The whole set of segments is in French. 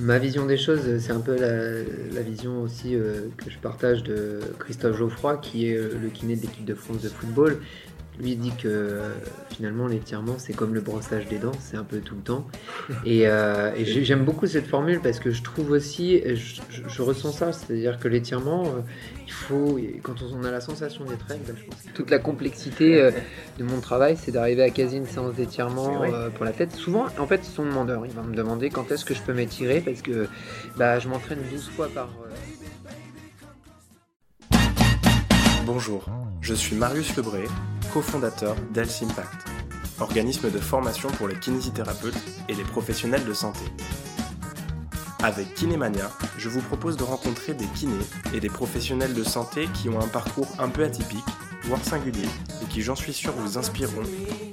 Ma vision des choses, c'est un peu la, vision aussi que je partage de Christophe Geoffroy, qui est le kiné de l'équipe de France de football. Lui dit que euh, finalement l'étirement c'est comme le brossage des dents, c'est un peu tout le temps. Et, euh, j'aime beaucoup cette formule parce que je trouve aussi, je, ressens ça, c'est-à-dire que l'étirement, euh, il faut, quand on a la sensation d'être règle, je pense que toute la complexité de mon travail c'est d'arriver à quasi une séance d'étirement pour la tête. Souvent, en fait, ils sont demandeurs. Ils vont me demander quand est-ce que je peux m'étirer parce que bah, je m'entraîne 12 fois par. Bonjour, je suis Marius Lebré, cofondateur d'Health Impact, organisme de formation pour les kinésithérapeutes et les professionnels de santé. Avec Kinémania, je vous propose de rencontrer des kinés et des professionnels de santé qui ont un parcours un peu atypique, voire singulier, et qui, j'en suis sûr, vous inspireront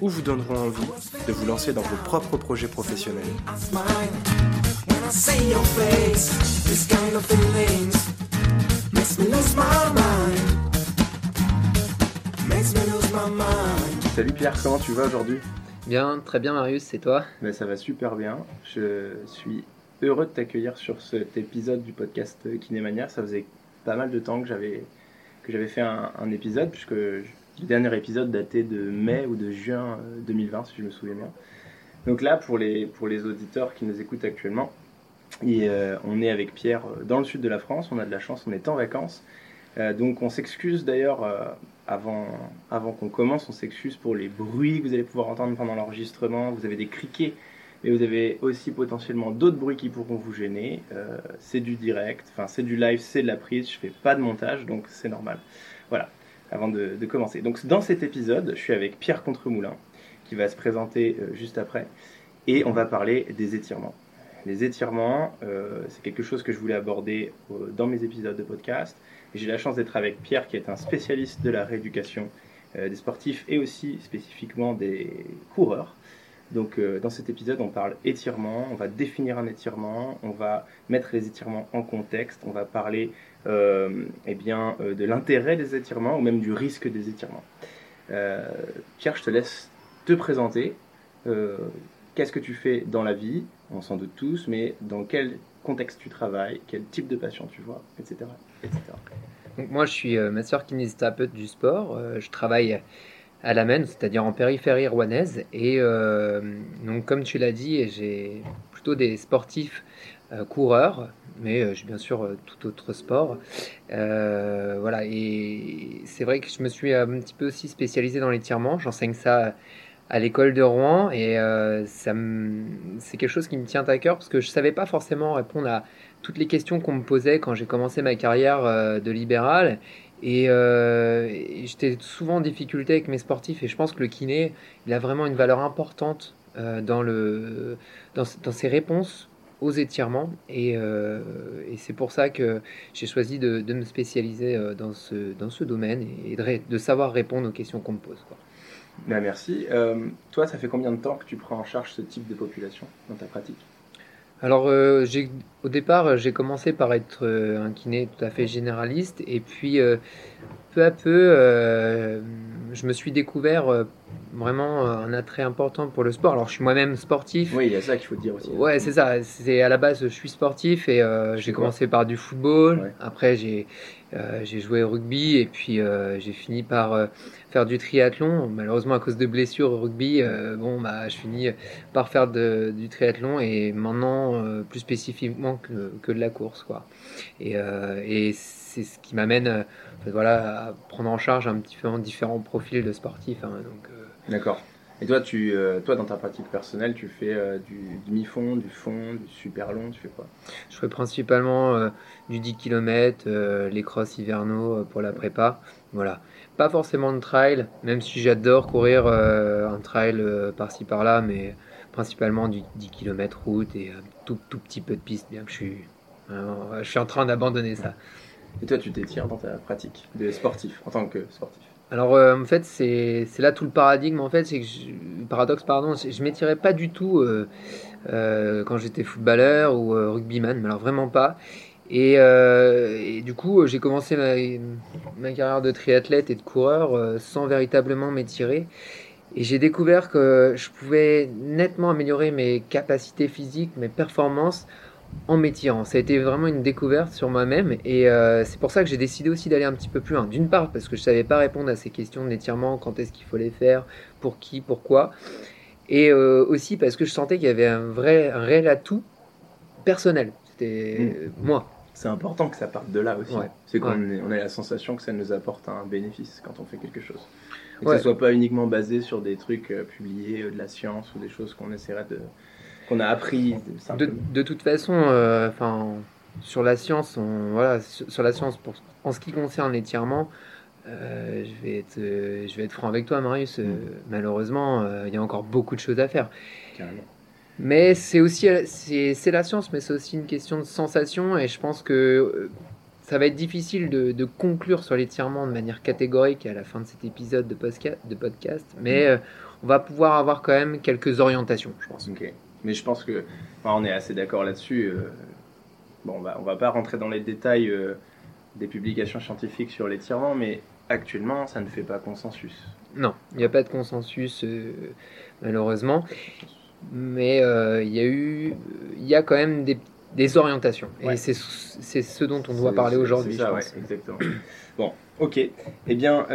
ou vous donneront envie de vous lancer dans vos propres projets professionnels. Salut Pierre, comment tu vas aujourd'hui? Bien, très bien Marius, c'est toi? Ben, Ça va super bien. Je suis heureux de t'accueillir sur cet épisode du podcast Kinémania. Ça faisait pas mal de temps que j'avais que j'avais fait un, épisode, puisque le dernier épisode datait de mai ou de juin 2020, euh, si je me souviens bien. Donc là, pour les, pour les auditeurs qui nous écoutent actuellement, et, euh, on est avec Pierre euh, dans le sud de la France, on a de la chance, on est en vacances. donc on s'excuse d'ailleurs avant, qu'on commence, on s'excuse pour les bruits que vous allez pouvoir entendre pendant l'enregistrement. Vous avez des criquets, mais vous avez aussi potentiellement d'autres bruits qui pourront vous gêner. Euh, c'est du direct, enfin c'est du live, c'est de la prise. Je fais pas de montage, donc c'est normal. Voilà, avant de, commencer. Donc dans cet épisode, je suis avec Pierre Contremoulin, qui va se présenter euh, juste après, et on va parler des étirements. Les étirements, euh, c'est quelque chose que je voulais aborder dans mes épisodes de podcast j'ai la chance d'être avec Pierre, qui est un spécialiste de la rééducation euh, des sportifs et aussi spécifiquement des coureurs. Donc euh, dans cet épisode, on parle étirement, on va définir un étirement, on va mettre les étirements en contexte, on va parler euh, eh bien, de l'intérêt des étirements ou même du risque des étirements. Pierre, je te laisse te présenter. Qu'est-ce que tu fais dans la vie? On s'en doute tous, mais dans quel contexte tu travailles, quel type de patient tu vois, etc. Donc moi, je suis euh, masseur kinésithérapeute du sport. Euh, je travaille à la MEN, c'est-à-dire en périphérie rouennaise. Et euh, donc, comme tu l'as dit, j'ai plutôt des sportifs coureurs, mais j'ai bien sûr tout autre sport. voilà, et c'est vrai que je me suis un petit peu aussi spécialisé dans l'étirement. J'enseigne ça à l'école de Rouen et c'est quelque chose qui me tient à cœur parce que je savais pas forcément répondre à toutes les questions qu'on me posait quand j'ai commencé ma carrière euh, de libéral. Euh, et, j'étais souvent en difficulté avec mes sportifs. Et je pense que le kiné, il a vraiment une valeur importante euh, dans, le, dans, ses réponses aux étirements. Et, c'est pour ça que j'ai choisi de, me spécialiser dans ce, dans ce domaine et de, savoir répondre aux questions qu'on me pose. Ben, merci. toi, ça fait combien de temps que tu prends en charge ce type de population dans ta pratique? Alors, euh, au départ, j'ai commencé par être euh, un kiné tout à fait généraliste, et puis euh, peu à peu, je me suis découvert vraiment un attrait important pour le sport. Alors, je suis moi-même sportif. Oui, il y a ça qu'il faut dire aussi. Ouais, c'est ça. C'est à la base, je suis sportif et j'ai commencé par du football. Après, j'ai euh, j'ai joué au rugby et puis euh, j'ai fini par euh, faire du triathlon. Malheureusement, à cause de blessures au rugby, bon, bah, je finis par faire du triathlon et maintenant plus spécifiquement que, que, de la course, quoi. Et, c'est ce qui m'amène, voilà, à prendre en charge un petit peu différents profils de sportifs. Hein. D'accord. Et toi, tu, euh, toi, dans ta pratique personnelle, tu fais euh, du demi-fond, du fond, du super long, tu fais quoi? Je fais principalement euh, du 10 km, les crosses hivernaux pour la prépa. Voilà. Pas forcément de trail, même si j'adore courir un trail par-ci par-là, mais principalement du 10 km route et un tout, tout petit peu de piste, bien que je suis, je suis en train d'abandonner ça. Et toi, tu t'étires dans ta pratique de sportif, en tant que sportif? Alors euh, en fait c'est là tout le paradigme en fait c'est que le paradoxe pardon je m'étirais pas du tout euh, euh, quand j'étais footballeur ou rugbyman mais alors vraiment pas. Et, du coup j'ai commencé ma, carrière de triathlète et de coureur sans véritablement m'étirer. Et j'ai découvert que je pouvais nettement améliorer mes capacités physiques mes performances en m'étirant. Ça a été vraiment une découverte sur moi-même et euh, c'est pour ça que j'ai décidé aussi d'aller un petit peu plus loin. D'une part parce que je savais pas répondre à ces questions d'étirement, quand est-ce qu'il faut les faire, pour qui, pourquoi. Et euh, aussi parce que je sentais qu'il y avait un vrai, un réel atout personnel. C'était Mm. moi. C'est important que ça parte de là aussi. Ouais. C'est qu'on Ouais. ait- on a la sensation que ça nous apporte un bénéfice quand on fait quelque chose. Et que ce soit pas uniquement basé sur des trucs euh, publiés, de la science ou des choses qu'on essaierait de qu'on a appris de- De, toute façon, euh, enfin, sur la science, on, voilà, sur, sur la science, pour, en ce qui concerne l'étirement, euh, je vais être, euh, je vais être franc avec toi, Marius. euh, Mm. malheureusement, il y a encore beaucoup de choses à faire. Carrément. Mais c'est aussi, c'est la science, mais c'est aussi une question de sensation, et je pense que ça va être difficile de, de conclure sur l'étirement de manière catégorique à la fin de cet épisode de, podcast, mais euh, on va pouvoir avoir quand même quelques orientations, je pense. Mais je pense que enfin, on est assez d'accord là-dessus. euh, Bon, on va, on va pas rentrer dans les détails euh, des publications scientifiques sur l'étirement, mais actuellement, ça ne fait pas consensus. Non, il n'y a pas de consensus, euh, malheureusement. Mais euh, il y a eu, il y a quand même des, des orientations. Ouais. Et c'est c'est ce dont on doit parler aujourd'hui, c'est je ça, pense. ouais, exactement. bon, ok. Eh bien,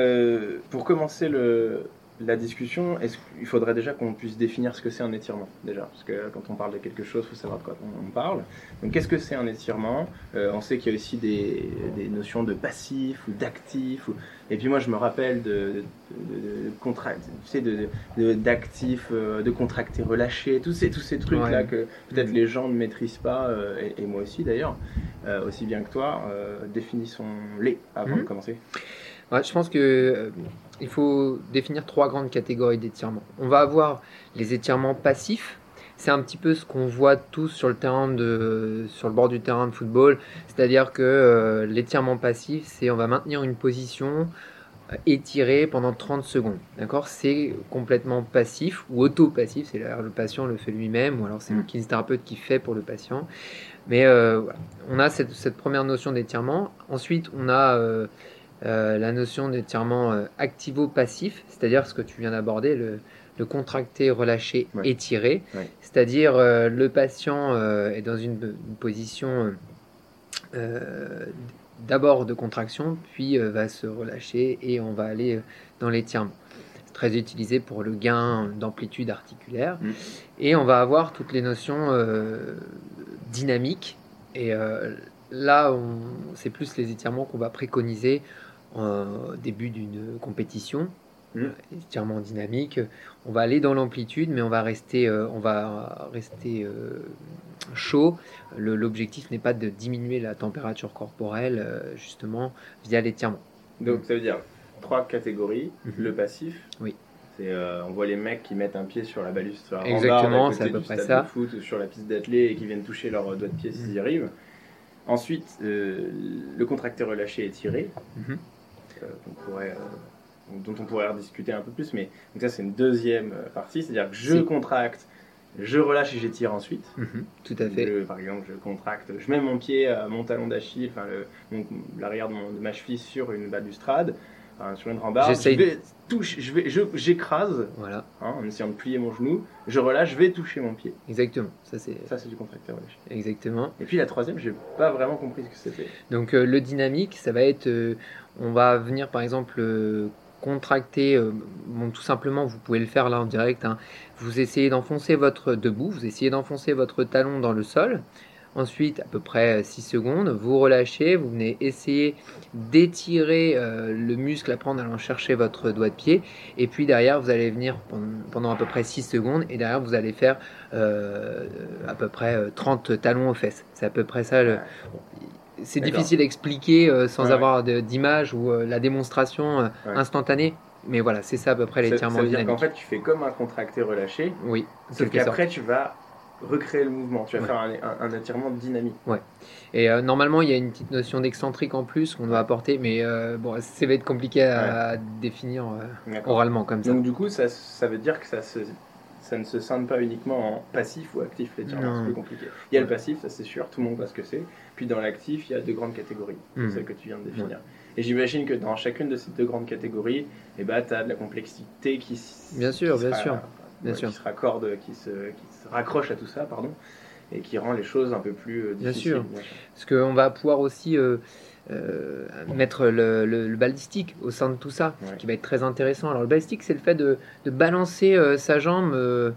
pour commencer le, la discussion, est-ce qu'il faudrait déjà qu'on puisse définir ce que c'est un étirement déjà? Parce que quand on parle de quelque chose, il faut savoir de quoi on, parle. Donc, qu'est-ce que c'est un étirement? Euh, On sait qu'il y a aussi des, des notions de passif ou d'actif. ou- Et puis moi, je me rappelle de, de, de, de contra- tu sais, de, de- d'actif, euh, de contracté relâché, tous ces, tous ces trucs-là Ouais. que peut-être Mhm. les gens ne maîtrisent pas, euh, et, et moi aussi d'ailleurs, euh, aussi bien que toi. Définissons-les avant de Mhm. commencer. Ouais, je pense que il faut définir trois grandes catégories d'étirements. On va avoir les étirements passifs. C'est un petit peu ce qu'on voit tous sur le terrain de, sur le bord du terrain de football. C'est-à-dire que euh, l'étirement passif, c'est on va maintenir une position euh, étirée pendant 30 secondes. D'accord? C'est complètement passif ou auto-passif. C'est le patient le fait lui-même ou alors c'est le Mm. kinésithérapeute qui fait pour le patient. Mais euh, voilà. on a cette, cette première notion d'étirement. Ensuite, on a euh, euh, la notion d'étirement euh, activo-passif, c'est-à-dire ce que tu viens d'aborder, le, le contracté, relâché, Ouais. étiré. Ouais. C'est-à-dire euh, le patient est dans une, une position d'abord de contraction, puis va se relâcher et on va aller dans l'étirement. C'est très utilisé pour le gain d'amplitude articulaire. Mm. Et on va avoir toutes les notions dynamiques. Et là, c'est plus les étirements qu'on va préconiser au début d'une compétition. Étirement dynamique. On va aller dans l'amplitude, mais on va rester, euh, on va rester euh, chaud. L'objectif n'est pas de diminuer la température corporelle, euh, justement, via l'étirement. Donc ça veut dire trois catégories. Mhm. Le passif. Oui. Euh, on voit les mecs qui mettent un pied sur la balustrade Exactement, c'est à peu près ça. de foot ou sur la piste d'athlée et qui viennent toucher leur doigt de pied s'ils y arrivent. Ensuite, euh, le contracté relâché étiré, Mhm. Euh, qu'on pourrait, euh, dont on pourrait rediscuter un peu plus. Mais donc ça, c'est une deuxième euh, partie, c'est-à-dire que je Si. contracte, je relâche et j'étire ensuite. Mhm, Tout à fait. Je- par exemple, je contracte, je mets mon pied mon talon d'Achille, enfin l'arrière de, de ma cheville sur une balustrade, enfin, sur une rambarde. Je vais touche, je vais, j'écrase Voilà, hein, en essayant de plier mon genou. Je relâche, je vais toucher mon pied. exactement. Ça, c'est Ça, c'est du contracté relâché. exactement. Et puis la troisième, j'ai pas vraiment compris ce que c'était. Donc euh, le dynamique, ça va être, euh, on va venir par exemple euh, contracter, euh, bon, tout simplement, vous pouvez le faire là en direct. hein. Vous essayez d'enfoncer votre debout, vous essayez d'enfoncer votre talon dans le sol. Ensuite, à peu près 6 secondes, vous relâchez, vous venez essayer d'étirer euh, le muscle après en allant chercher votre doigt de pied. Et puis derrière, vous allez venir pendant, à peu près 6 secondes. Et derrière, vous allez faire euh, à peu près euh, 30 talons aux fesses. C'est à peu près ça. Le... C'est difficile à expliquer euh, sans Ouais, avoir d'image ou euh, la démonstration euh, Ouais. instantanée. Mais voilà, c'est ça à peu près l'étirement dynamique. qu'en fait, tu fais comme un contracté relâché, Oui, sauf qu'après, tu vas recréer le mouvement. Tu vas Ouais. faire un, un- un étirement dynamique. Et euh, normalement, il y a une petite notion d'excentrique en plus qu'on doit apporter, mais euh, bon, ça va être compliqué à, définir euh, oralement comme ça. Donc du coup, ça, ça veut dire que ça, se- ça ne se scinde pas uniquement en passif ou actif l'étirement, c'est plus compliqué. Il y a le Ouais. passif, ça c'est sûr, tout le monde voit ce que c'est. Puis dans l'actif, il y a deux grandes catégories, Mhm. celles que tu viens de définir. Et j'imagine que dans chacune de ces deux grandes catégories, eh ben, tu as de la complexité qui, Bien sûr, bien sûr, bien ouais, sûr. qui se raccorde, qui se, qui se raccroche à tout ça, pardon. et qui rend les choses un peu plus Bien difficiles. sûr. Parce qu'on va pouvoir aussi euh, euh, mettre le, le- le balistique au sein de tout ça, Ouais. ce qui va être très intéressant. Alors le balistique, c'est le fait de, de balancer euh, sa jambe euh,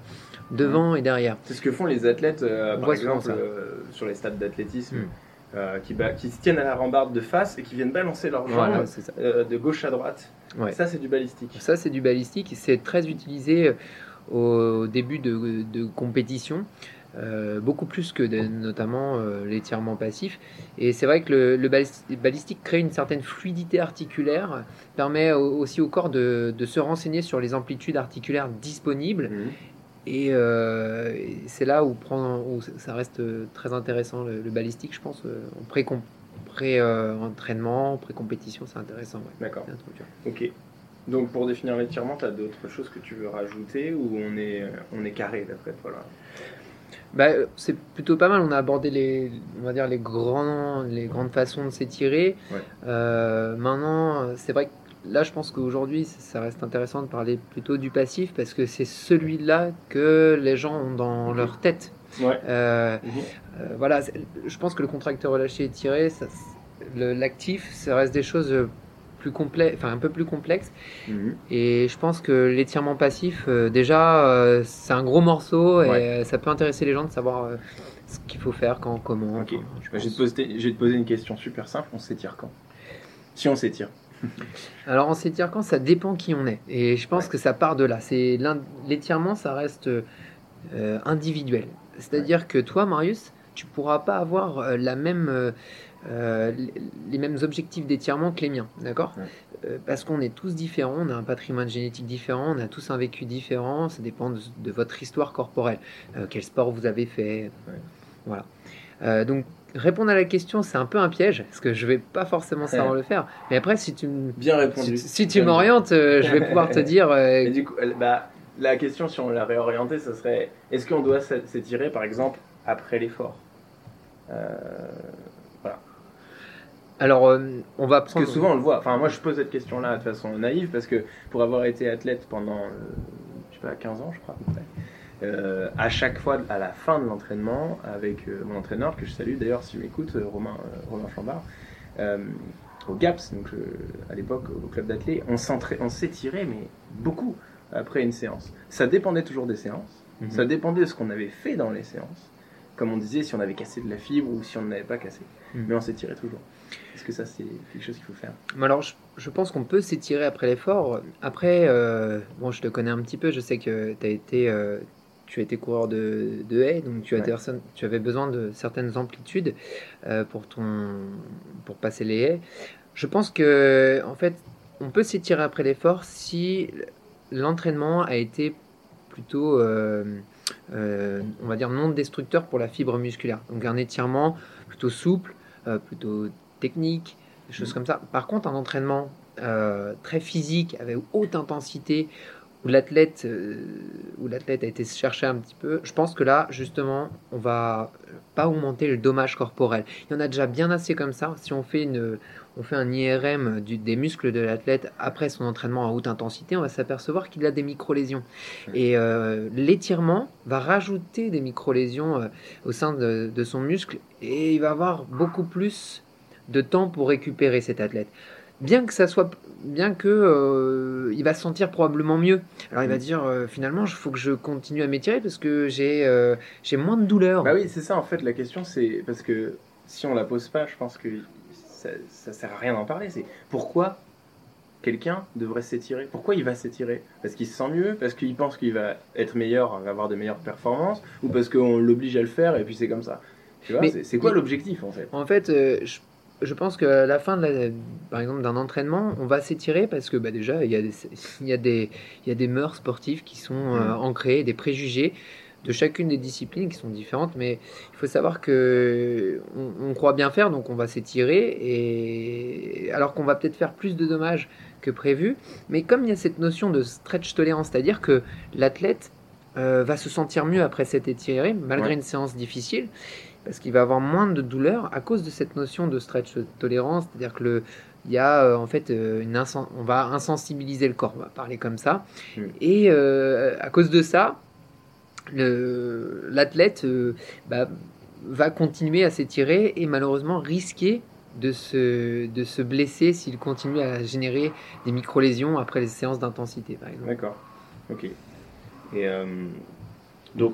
devant et derrière. C'est ce que font les athlètes, euh, par exemple, euh, sur les stades d'athlétisme, Mm. euh, qui, se tiennent à la rambarde de face et qui viennent balancer leurs jambes Voilà, euh, de gauche à droite. Ouais. Ça, c'est du balistique. Ça, c'est du balistique. C'est très utilisé euh, au début de, de compétition, euh, beaucoup plus que de- notamment euh, l'étirement passif. Et c'est vrai que le, le balis- balistique crée une certaine fluidité articulaire, permet au- aussi au corps de, de se renseigner sur les amplitudes articulaires disponibles. Et, euh, et c'est là où, prend, où ça reste très intéressant le, le balistique, je pense, euh, en pré-entraînement, pré-compétition, c'est intéressant. ouais. D'accord. Ok. Donc pour définir l'étirement, tu as d'autres choses que tu veux rajouter ou on est, on est carré d'après toi là? Bah, euh, c'est plutôt pas mal. On a abordé les, on va dire les grands, les grandes façons de s'étirer. Ouais. Euh, maintenant, c'est vrai que là, je pense qu'aujourd'hui, ça- reste intéressant de parler plutôt du passif parce que c'est celui-là que les gens ont dans Mhm. leur tête. Ouais. Euh, Mhm. euh, voilà, je pense que le contracteur relâché étiré, l'actif, ça reste des choses plus complexes, enfin un peu plus complexes. Mhm. Et je pense que l'étirement passif, euh, déjà, euh, c'est un gros morceau et Ouais. euh, ça peut intéresser les gens de savoir ce qu'il faut faire, quand, comment. Ok. enfin, je Bah, je, vais te poser, je vais te poser une question super simple. On s'étire quand? Si on s'étire. Alors, en s'étire quand, ça dépend qui on est. Et je pense Ouais. que ça part de là. C'est L'étirement, ça reste individuel. C'est-à-dire que toi, Marius, tu pourras pas avoir la même, euh, les mêmes objectifs d'étirement que les miens, d'accord Ouais. Euh, Parce qu'on est tous différents, on a un patrimoine génétique différent, on a tous un vécu différent, ça dépend de, de votre histoire corporelle, Euh, quel sport vous avez fait, Ouais. voilà. Donc répondre à la question, c'est un peu un piège, parce que je vais pas forcément savoir le faire. Mais après, si tu, Bien si, répondu. si tu m'orientes, je vais pouvoir te dire. Et du coup, bah, la question, si on la réorientait, ça serait est-ce qu'on doit s'é- s'étirer, par exemple, après l'effort? Alors, euh, on va Parce que souvent, on le voit. Enfin, moi, je pose cette question-là de façon naïve parce que pour avoir été athlète pendant, euh, je sais pas, 15 ans, je crois, à peu près, euh, à chaque fois, à la fin de l'entraînement, avec mon entraîneur, que je salue d'ailleurs s'il m'écoute, Romain, Romain Flambard, au GAPS, donc à l'époque au club d'athlètes, on s'étirait, mais beaucoup après une séance. Ça dépendait toujours des séances, Mhm. ça dépendait de ce qu'on avait fait dans les séances. Comme on disait, si on avait cassé de la fibre ou si on n'avait pas cassé. Mhm. Mais on s'étirait toujours. Est-ce que ça, c'est quelque chose qu'il faut faire? Mais Alors, je, je pense qu'on peut s'étirer après l'effort. Après, euh, bon, je te connais un petit peu. Je sais que as été, euh, tu as été coureur de, de haies, donc tu, as Ouais. des personnes- tu avais besoin de certaines amplitudes euh, pour, ton, pour passer les haies. Je pense que, en fait, on peut s'étirer après l'effort si l'entraînement a été plutôt, euh, euh, on va dire, non destructeur pour la fibre musculaire. Donc un étirement plutôt souple, euh, plutôt technique, des choses Mhm. comme ça. Par contre, un entraînement euh, très physique, avec haute intensité, où l'athlète euh, où l'athlète a été se chercher un petit peu, je pense que là, justement, on va pas augmenter le dommage corporel. Il y en a déjà bien assez comme ça. Si on fait une on fait un IRM du- des muscles de l'athlète après son entraînement à haute intensité, on va s'apercevoir qu'il a des micro-lésions. Et euh, l'étirement va rajouter des micro-lésions euh, au sein de, de son muscle et il va avoir beaucoup plus de temps pour récupérer cet athlète. Bien que ça soit, bien que euh, il va se sentir probablement mieux. Alors il va Mm. dire euh, finalement, il faut que je continue à m'étirer parce que j'ai euh, j'ai moins de douleur. Bah oui, c'est ça en fait. La question, c'est parce que si on la pose pas, je pense que ça, ça sert à rien d'en parler. C'est pourquoi quelqu'un devrait s'étirer? Pourquoi il va s'étirer? Parce qu'il se sent mieux? Parce qu'il pense qu'il va être meilleur, avoir de meilleures performances? Ou parce qu'on l'oblige à le faire et puis c'est comme ça? Tu vois, c'est- quoi l'objectif en fait? En fait, euh, je, je pense qu'à la fin, de la, par exemple, d'un entraînement, on va s'étirer parce que bah, déjà, il y, a des, il, y a des, il y a des mœurs sportives qui sont euh, Mhm. ancrées, des préjugés de chacune des disciplines qui sont différentes, mais il faut savoir que on, on croit bien faire, donc on va s'étirer, et alors qu'on va peut-être faire plus de dommages que prévu. Mais comme il y a cette notion de stretch tolérance, c'est-à-dire que l'athlète euh, va se sentir mieux après s'être étiré, malgré Ouais. une séance difficile, parce qu'il va avoir moins de douleur à cause de cette notion de stretch tolérance, c'est-à-dire que le il y a euh, en fait euh, une on va insensibiliser le corps, on va parler comme ça, et euh, à cause de ça, l'athlète bah, va continuer à s'étirer et malheureusement risquer de se, de se blesser s'il continue à générer des micro-lésions après les séances d'intensité, par exemple. D'accord. Ok. Et donc,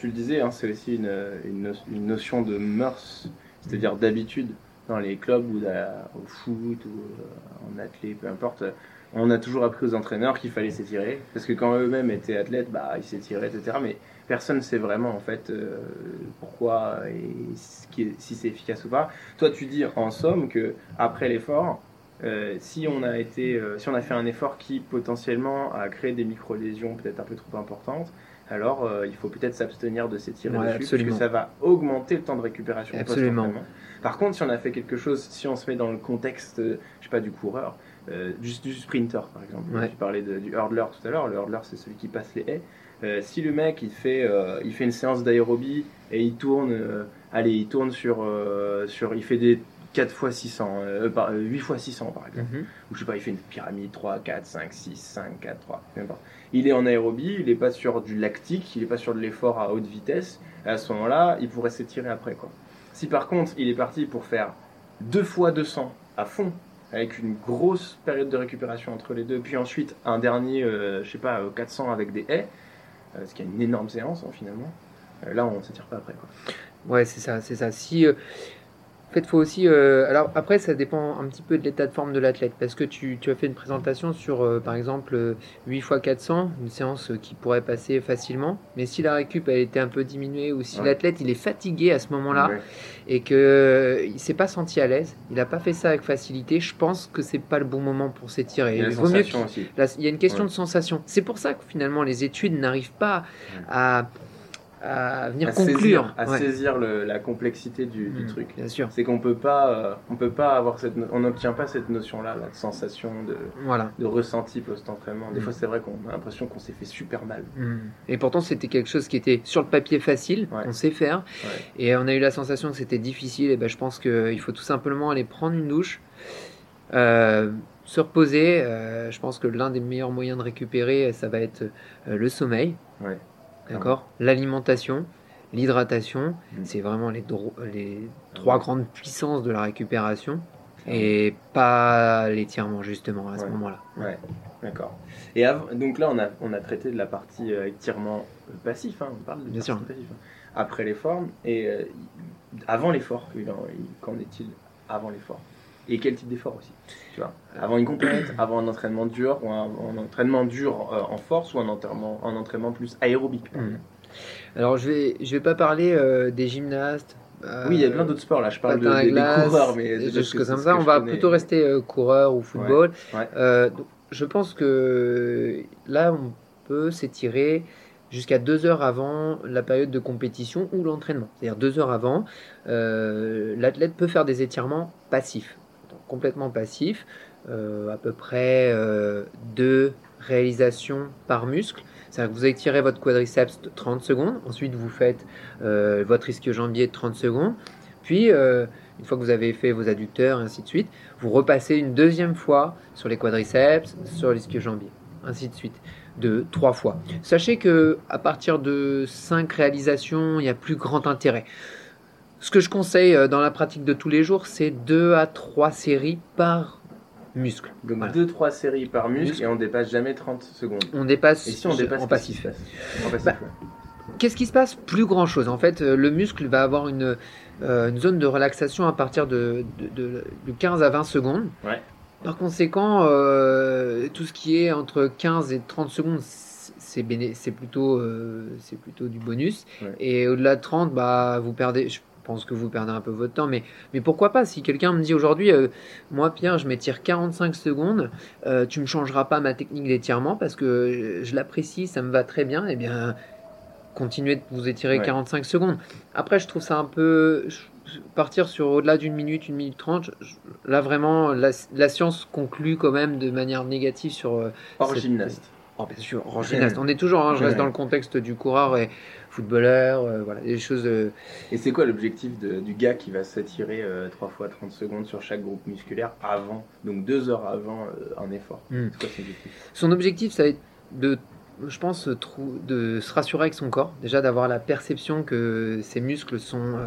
tu le disais, hein, c'est aussi une, une, no- une notion de mœurs, c'est-à-dire d'habitude dans les clubs ou au foot ou euh, en athlète, peu importe. On a toujours appris aux entraîneurs qu'il fallait s'étirer, parce que quand eux-mêmes étaient athlètes, bah, ils s'étiraient, etc. Mais personne ne sait vraiment en fait euh, pourquoi et si c'est efficace ou pas. Toi, tu dis en somme que après l'effort, euh, si on a été, si on a fait un effort qui potentiellement a créé des micro-lésions peut-être un peu trop importantes, alors euh, il faut peut-être s'abstenir de s'étirer Ouais, dessus, absolument. parce que ça va augmenter le temps de récupération Absolument. Par contre, si on a fait quelque chose, si on se met dans le contexte, euh, je sais pas, du coureur, euh, juste du sprinter par exemple. Ouais. Tu parlais de- du hurdler tout à l'heure. Le hurdler, c'est celui qui passe les haies. Euh, si le mec il fait, il fait une séance d'aérobie et il tourne, allez, il tourne sur, sur, il fait des 4 x 600, euh, par- euh, 8 x 600 par exemple. Mhm. Ou je sais pas, il fait une pyramide 3, 4, 5, 6, 5, 4, 3, peu importe. Il est en aérobie, il n'est pas sur du lactique, il n'est pas sur de l'effort à haute vitesse. À ce moment-là, il pourrait s'étirer après. Quoi. Si par contre, il est parti pour faire 2 fois 200 à fond, avec une grosse période de récupération entre les deux, puis ensuite un dernier, euh, je sais pas, euh, 400 avec des haies, euh, ce qui est une énorme séance hein, finalement, euh, là on ne s'étire pas après. Quoi. Ouais, c'est ça, c'est ça. Si, euh, en fait, faut aussi. euh, alors après, ça dépend un petit peu de l'état de forme de l'athlète, parce que tu, tu as fait une présentation sur, euh, par exemple, euh, 8 x 400, une séance euh, qui pourrait passer facilement. Mais si la récup a été un peu diminuée ou si Ouais. l'athlète il est fatigué à ce moment-là Ouais. et que il s'est pas senti à l'aise, il n'a pas fait ça avec facilité, je pense que c'est pas le bon moment pour s'étirer. Il y a la Il vaut mieux sensation aussi. Là, il y a une question Ouais. de sensation. C'est pour ça que finalement les études n'arrivent pas à, à venir À conclure. saisir, à Ouais, saisir le- la complexité du, du Mm, truc. Bien sûr. C'est qu'on peut pas, euh, on peut pas avoir cette, no- on n'obtient pas cette notion-là, la sensation de, Voilà. de ressenti post-entraînement. Des Mm. fois, c'est vrai qu'on a l'impression qu'on s'est fait super mal. Mm. Et pourtant, c'était quelque chose qui était sur le papier facile, Ouais. on sait faire, Ouais. et on a eu la sensation que c'était difficile. Et ben, je pense qu'il faut tout simplement aller prendre une douche, euh, se reposer. Euh, je pense que l'un des meilleurs moyens de récupérer, ça va être le sommeil, Ouais. D'accord, l'alimentation, l'hydratation. Mm. C'est vraiment les, trois grandes puissances de la récupération. Et pas l'étirement justement à ce Ouais. moment-là. Ouais, d'accord. Et donc là, on a, on a traité de la partie euh, étirement euh, passif, hein, on parle de Bien sûr. passif, hein. Après l'effort, et euh, avant l'effort, qu'en est-il avant l'effort? Et quel type d'effort aussi tu vois Avant une compète, avant un entraînement dur, ou un, un entraînement dur euh, en force, ou un entraînement, un entraînement plus aérobique Mm. exemple. Alors je vais je vais pas parler euh, des gymnastes. euh, Oui, il y a plein d'autres sports, là je parle de, des- des glace, coureurs, mais des choses comme ça. On va connais. plutôt rester coureur ou football. ouais. Donc, je pense que là, on peut s'étirer jusqu'à deux heures avant la période de compétition ou l'entraînement. C'est-à-dire deux heures avant, euh, l'athlète peut faire des étirements passifs, complètement passifs, euh, à peu près euh, deux réalisations par muscle. C'est-à-dire que vous étirez votre quadriceps de 30 secondes, ensuite vous faites euh, votre ischio-jambier de 30 secondes, puis une fois que vous avez fait vos adducteurs ainsi de suite, vous repassez une deuxième fois sur les quadriceps, sur l'ischio-jambier, ainsi de suite, de trois fois. Sachez que à partir de cinq réalisations, il n'y a plus grand intérêt. Ce que je conseille euh, dans la pratique de tous les jours, c'est deux à trois séries par muscle. Donc Voilà. 2-3 séries par muscle, Muscle. et on dépasse jamais 30 secondes. On dépasse, Et si on dépasse en qu'est-ce passif. En passif, Bah. Qu'est-ce qui se passe? Plus grand chose. En fait, euh, le muscle va avoir une, euh, une zone de relaxation à partir de, de, de- de 15 à 20 secondes. Ouais. Par conséquent, euh, tout ce qui est entre 15 et 30 secondes, c'est plutôt, euh, plutôt du bonus. Ouais. Et au-delà de 30, bah, vous perdez. Je pense que vous perdez un peu votre temps, mais, mais pourquoi pas Si quelqu'un me dit aujourd'hui, euh, moi Pierre, je m'étire 45 secondes, euh, tu me changeras pas ma technique d'étirement parce que je l'apprécie, ça me va très bien, et bien continuez de vous étirer Ouais. 45 secondes. Après, je trouve ça un peu je- partir sur au-delà d'une minute, une minute trente. Là vraiment, la, la science conclut quand même de manière négative sur. euh, Hors cette- gymnaste. Oh, bien sûr, en gymnaste. On est toujours, hein, je reste dans le contexte du coureur et footballeur, euh, voilà, des choses. euh, Et c'est quoi l'objectif du gars qui va s'attirer 3 fois 30 secondes sur chaque groupe musculaire avant, donc 2 heures avant euh, un effort? Hmm. C'est quoi son objectif? Son objectif, ça va être de je pense, de se rassurer avec son corps. Déjà d'avoir la perception que ses muscles sont.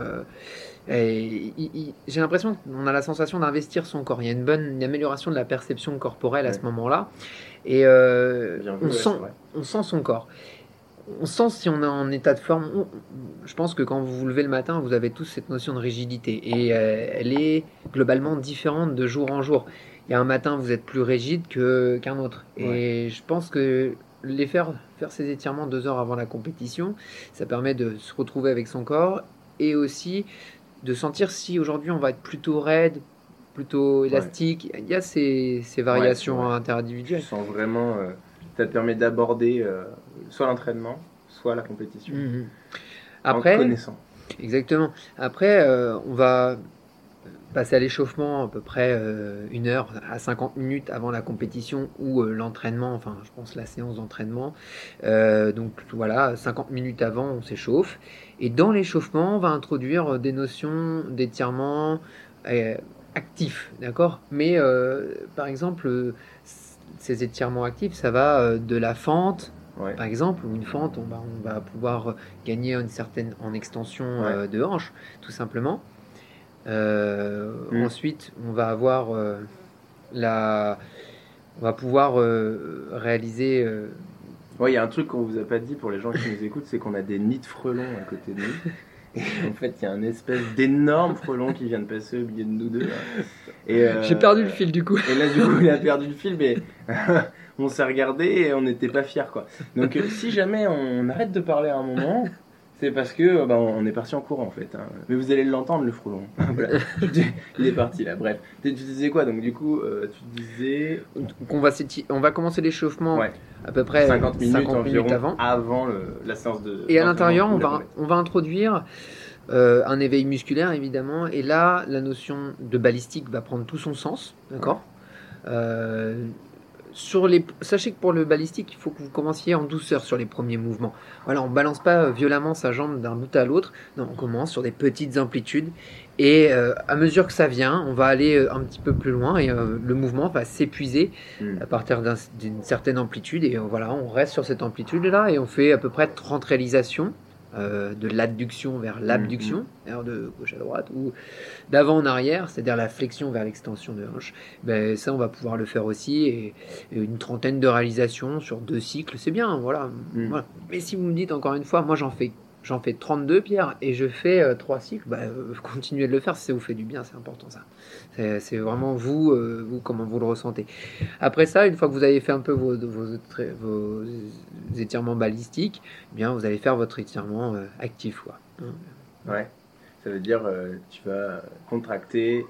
j'ai l'impression qu'on a la sensation d'investir son corps. Il y a une bonne amélioration de la perception corporelle à ce moment-là. Et on, sent, on sent son corps on sent si on est en état de forme. je pense que quand vous vous levez le matin, vous avez tous cette notion de rigidité. Et euh, elle est globalement différente de jour en jour. Il y a un matin, vous êtes plus rigide qu'un autre. Et je pense que les faire, faire ces étirements deux heures avant la compétition, ça permet de se retrouver avec son corps et aussi de sentir si aujourd'hui on va être plutôt raide, plutôt élastique. Il y a ces, variations interindividuelles. Je sens vraiment. Euh, ça te permet d'aborder euh, soit l'entraînement, soit la compétition. Mhm. Après, en connaissant. Exactement. Après, euh, on va passer à l'échauffement à peu près euh, une heure à 50 minutes avant la compétition ou l'entraînement, enfin je pense la séance d'entraînement. donc voilà, 50 minutes avant on s'échauffe. Et dans l'échauffement, on va introduire des notions d'étirement actif, d'accord? Mais par exemple, ces étirements actifs, ça va de la fente, par exemple, ou une fente, on va, on va pouvoir gagner une certaine en extension euh, de hanche, tout simplement. Euh, mm. Ensuite, on va avoir euh, la, on va pouvoir réaliser. Oui, il y a un truc qu'on vous a pas dit pour les gens qui nous écoutent, c'est qu'on a des nids de frelons à côté de nous. en fait, il y a un espèce d'énorme frelon qui vient de passer au milieu de nous deux. J'ai perdu le fil du coup. Et là, du coup, il a perdu le fil, mais on s'est regardé et on n'était pas fiers quoi. Donc euh, si jamais on arrête de parler à un moment, c'est parce que bah, on est parti en courant en fait. Hein. Mais vous allez l'entendre le frelon. Il est parti là. Bref, tu disais quoi donc du coup euh, tu disais qu'on va on va commencer l'échauffement à peu près 50 minutes, avant. Avant la séance de. Et à l'intérieur on va on va introduire euh, un éveil musculaire évidemment et là la notion de balistique va prendre tout son sens, d'accord? Sur les, sachez que pour le balistique, il faut que vous commenciez en douceur sur les premiers mouvements. Voilà, on balance pas violemment sa jambe d'un bout à l'autre. Non, on commence sur des petites amplitudes. Et euh, à mesure que ça vient, on va aller euh, un petit peu plus loin et euh, le mouvement va s'épuiser hmm. à partir d'une certaine amplitude. Et voilà, on reste sur cette amplitude-là et on fait à peu près 30 réalisations euh, de l'adduction vers l'abduction, mm-hmm. de gauche à droite, ou d'avant en arrière, c'est-à-dire la flexion vers l'extension de hanche, ben, ça on va pouvoir le faire aussi, et, une trentaine de réalisations sur deux cycles, c'est bien, voilà. Mm. voilà. Mais si vous me dites encore une fois, moi j'en fais j'en fais 32 pierres et je fais 3 euh, cycles, bah, euh, continuez de le faire si ça vous fait du bien, c'est important ça. C'est vraiment vous, euh, vous, comment vous le ressentez. Après ça, une fois que vous avez fait un peu vos, étirements balistiques, eh bien vous allez faire votre étirement actif. Quoi. Ouais, ça veut dire tu vas contracter,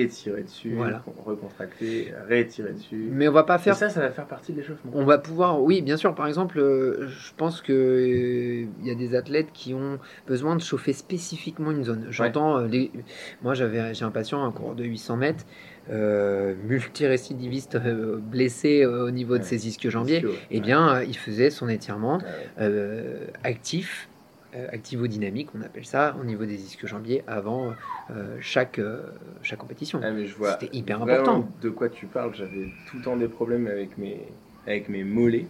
étirer dessus, recontracter, réétirer dessus. Mais on va pas faire. ça, ça va faire partie de l'échauffement. On va pouvoir, oui, bien sûr. Par exemple, euh, je pense que euh, il y a des athlètes qui ont besoin de chauffer spécifiquement une zone. J'entends euh, les. Moi, j'avais, j'ai un patient, un cours de 800 mètres. multirécidiviste blessé au niveau de ses ischio-jambiers, et eh bien, il faisait son étirement actif activo-dynamique, on appelle ça, au niveau des ischio-jambiers avant euh, chaque, euh, chaque compétition. Ah, C'était hyper important. De quoi tu parles J'avais tout le temps des problèmes avec mes, avec mes mollets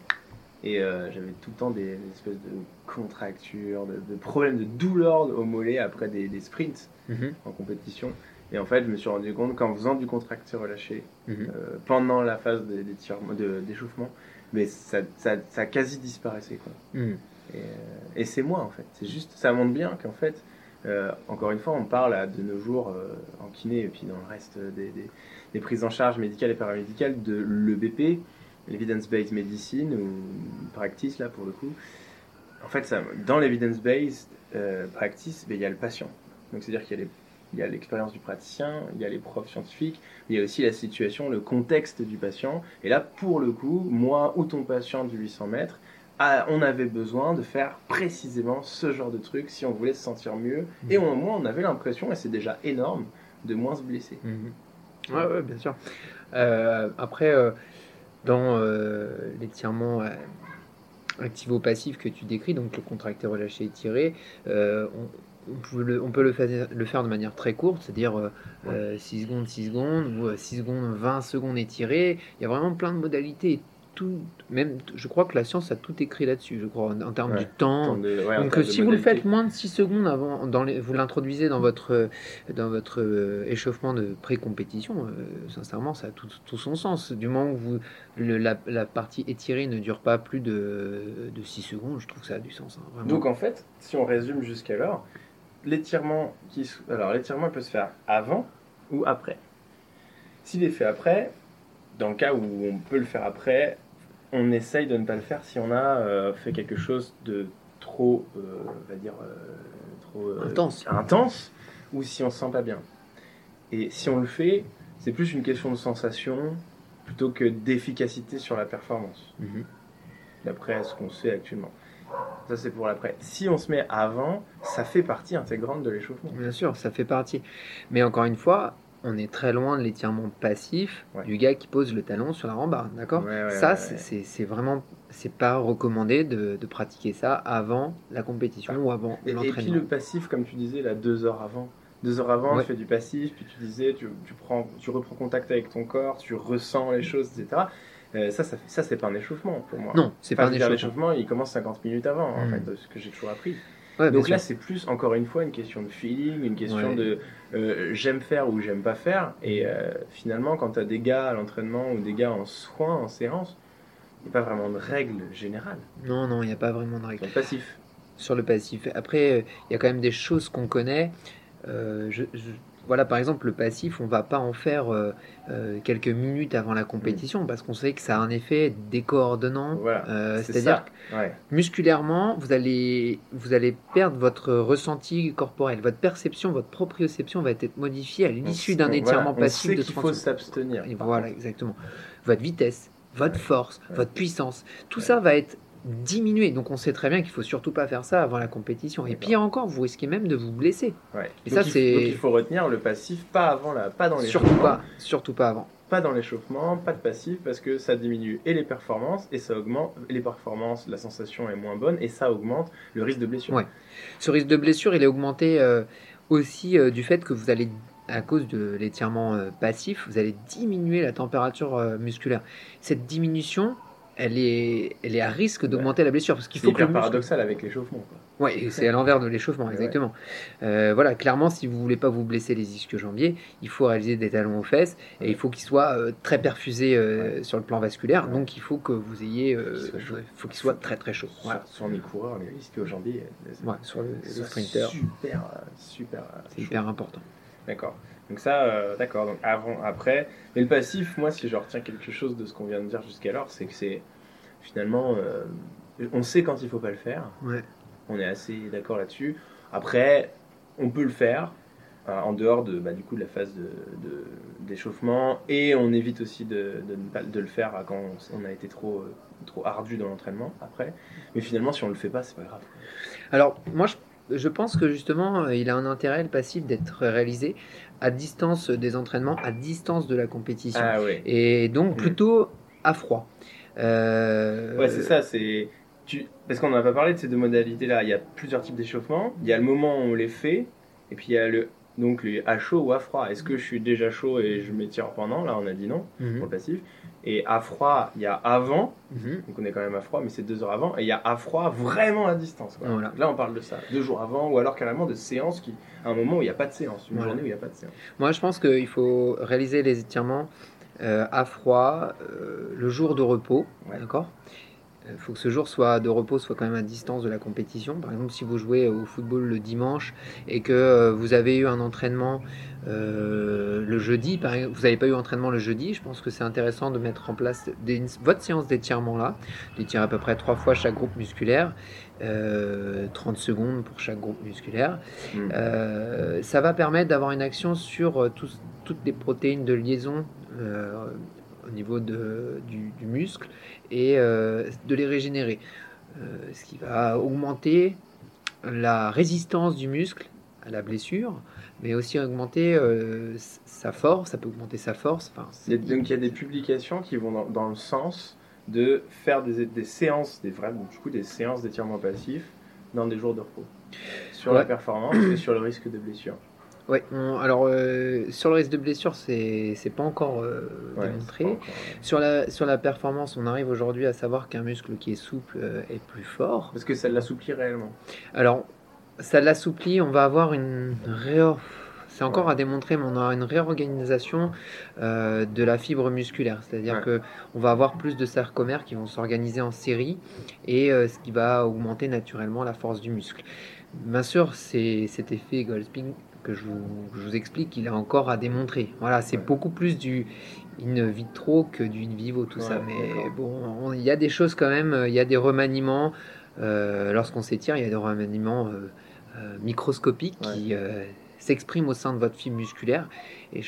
et j'avais tout le temps des, espèces de contractures, de, problèmes de douleur au mollet après des, sprints mhm. en compétition. Et en fait, je me suis rendu compte qu'en faisant du contracté relâché mhm. pendant la phase d'échauffement, mais ça, ça, ça, quasi disparaissait. Quoi. Euh, et, c'est moi en fait. C'est juste, ça montre bien qu'en fait, euh, encore une fois, on parle de nos jours euh, en kiné et puis dans le reste des, prises en charge médicales et paramédicales de l'EBP, l'Evidence-Based Medicine ou Practice là pour le coup. En fait, dans l'Evidence-Based Practice, ben, il y a le patient. Donc c'est-à-dire qu'il y a l'expérience du praticien, il y a les profs scientifiques, il y a aussi la situation, le contexte du patient. Et là, pour le coup, moi ou ton patient du 800 mètres, on avait besoin de faire précisément ce genre de truc si on voulait se sentir mieux. Et au moins, on avait l'impression, et c'est déjà énorme, de moins se blesser. Mhm. Ouais, bien sûr. Euh, après, euh, dans euh, l'étirement activo-passif que tu décris, donc le contracté, relâché, étiré, on, on, peut le, on peut le faire, le faire de manière très courte, c'est-à-dire 6 secondes, 6 secondes, ou 6 secondes, 20 secondes étirées. Il y a vraiment plein de modalités tout, même, je crois que la science a tout écrit là-dessus, je crois, en, en termes Ouais, du temps. De- ouais, Donc si vous le faites moins de 6 secondes avant, dans les- vous l'introduisez dans votre, dans votre euh, échauffement de pré-compétition, euh, sincèrement, ça a tout, tout son sens. Du moment où vous, le- la, la partie étirée ne dure pas plus de, de 6 secondes, je trouve que ça a du sens. hein. Donc en fait, si on résume jusqu'alors, l'étirement qui alors l'étirement peut se faire avant ou après. S'il est fait après, dans le cas où on peut le faire après, on essaye de ne pas le faire si on a euh, fait quelque chose de trop, euh, on va dire, euh, trop Intense. intense, ou si on se sent pas bien. Et si on le fait, c'est plus une question de sensation plutôt que d'efficacité sur la performance Mhm. d'après ce qu'on sait actuellement. Ça, c'est pour l'après. Si on se met avant, ça fait partie intégrante de l'échauffement. Bien sûr, ça fait partie. Mais encore une fois, on est très loin de l'étirement passif Ouais. du gars qui pose le talon sur la rambarde, d'accord Ouais, ouais, Ça, c'est- vraiment, c'est pas recommandé de, de pratiquer ça avant la compétition ou avant Et, et puis l'entraînement. le passif, comme tu disais, là, deux heures avant. Deux heures avant, tu fais du passif, puis tu disais, tu, tu, prends, tu reprends contact avec ton corps, tu ressens les choses, etc. Euh, ça, ça, ça c'est pas un échauffement pour moi. Non, c'est Enfin, pas un échauffement. l'échauffement, il commence 50 minutes avant, en Mm. fait, de ce que j'ai toujours appris. Ouais, Donc là, c'est plus, encore une fois, une question de feeling, une question Ouais. de euh, j'aime faire ou j'aime pas faire. Et euh, finalement, quand tu as des gars à l'entraînement ou des gars en soins, en séance, il n'y a pas vraiment de règle générale. non, non, il n'y a pas vraiment de règle. Sur le passif. sur le passif. Après, euh, il y a quand même des choses qu'on connaît. Je- je- voilà, par exemple, le passif, on va pas en faire euh, euh, quelques minutes avant la compétition parce qu'on sait que ça a un effet décoordonnant. Voilà, Euh, c'est C'est-à-dire. Ouais. que musculairement, vous allez, vous allez perdre votre ressenti corporel, votre perception, votre proprioception va être modifiée à l'issue d'un étirement voilà, passif on sait de qu'il 30 faut secondes. s'abstenir. Voilà, exactement. Votre vitesse, votre force, Ouais. votre puissance, tout Ouais. ça va être diminué. Donc on sait très bien qu'il faut surtout pas faire ça avant la compétition. Et pire encore, vous risquez même de vous blesser. Ouais. Et Donc ça, il- c'est- il faut retenir le passif, pas avant la, pas dans Surtout l'échauffement, pas, surtout pas avant. pas dans l'échauffement, pas de passif parce que ça diminue et les performances et ça augmente les performances, la sensation est moins bonne et ça augmente le risque de blessure. Ouais. Ce risque de blessure, il est augmenté euh, aussi euh, du fait que vous allez, à cause de l'étirement euh, passif, vous allez diminuer la température musculaire. Cette diminution, elle est, elle est à risque d'augmenter la blessure parce qu'il C'est faut que le hyper muscle paradoxal avec l'échauffement. et c'est à l'envers de l'échauffement, Ouais. exactement. Euh, voilà, clairement, si vous voulez pas vous blesser les ischio-jambiers, il faut réaliser des talons aux fesses et il faut qu'ils soient euh, très perfusés euh, sur le plan vasculaire. Donc, il faut que vous ayez, Qu'ils soient chauds. faut qu'ils soient très très chauds. Voilà. sur les coureurs, les risques au jambier, euh, Ouais, sur le, le c'est sprinter, Super, super. c'est hyper important. D'accord. Donc ça, euh, d'accord. Donc avant, après. Mais le passif, moi, si je retiens quelque chose de ce qu'on vient de dire jusqu'alors, c'est que c'est finalement, euh, on sait quand il faut pas le faire. Ouais. On est assez d'accord là-dessus. Après, on peut le faire euh, en dehors de, bah, du coup, de la phase de- de- d'échauffement et on évite aussi de, de ne de le faire quand on, on a été trop, trop ardu dans l'entraînement après. Mais finalement, si on le fait pas, c'est pas grave. Alors, moi, je, je pense que justement, il a un intérêt, le passif, d'être réalisé à distance des entraînements, à distance de la compétition. Ah ouais. Et donc, Mm. plutôt à froid. Euh, Ouais, c'est ça, c'est. Tu... Parce qu'on n'a pas parlé de ces deux modalités-là. Il y a plusieurs types d'échauffement. Il y a le moment où on les fait, et puis il y a le. Donc les à chaud ou à froid. Est-ce que je suis déjà chaud et je m'étire pendant? Là, on a dit non Mhm. pour le passif. Et à froid, il y a avant. Mhm. Donc on est quand même à froid, mais c'est deux heures avant. Et il y a à froid vraiment à distance. quoi. Voilà. Là, on parle de ça. Deux jours avant, ou alors carrément de séances qui. À un moment où il n'y a pas de séance. Une Voilà. journée où il n'y a pas de séance. Moi, je pense qu'il faut réaliser les étirements euh, à froid euh, le jour de repos. Ouais. D'accord? Il faut que ce jour soit de repos soit quand même à distance de la compétition. Par exemple, si vous jouez au football le dimanche et que euh, vous avez eu un entraînement euh, le jeudi, par exemple, vous n'avez pas eu entraînement le jeudi, je pense que c'est intéressant de mettre en place des- votre séance d'étirement là, d'étirer à peu près trois fois chaque groupe musculaire, euh, 30 secondes pour chaque groupe musculaire. Mm. Euh, ça va permettre d'avoir une action sur euh, toutes les protéines de liaison euh, au niveau de- du, du muscle et euh, de les régénérer. Euh, ce qui va augmenter la résistance du muscle à la blessure, mais aussi augmenter euh, sa force, ça peut augmenter sa force. Enfin, donc il y a des publications qui vont dans, dans le sens de faire des, des séances, des vrais, du coup, des séances d'étirement passif dans des jours de repos sur Ouais. la performance et sur le risque de blessure. Oui, alors euh, sur le risque de blessure, c'est pas encore euh, démontré. Sur, la, sur la performance, on arrive aujourd'hui à savoir qu'un muscle qui est souple euh, est plus fort. Parce que ça l'assouplit réellement Alors, ça l'assouplit, on va avoir une réor... C'est encore à démontrer, mais on aura une réorganisation de la fibre musculaire. C'est-à-dire que on va avoir plus de sarcomères qui vont s'organiser en série et ce qui va augmenter naturellement la force du muscle. Bien sûr, c'est cet effet Goldspin que je vous, explique qu'il a encore à démontrer. Voilà, c'est beaucoup plus du in vitro que du in vivo, tout ça. Mais bon, il y a des choses quand même, il y a des remaniements. Euh, lorsqu'on s'étire, il y a des remaniements euh, euh, microscopiques qui s'expriment au sein de votre fibre musculaire. Et,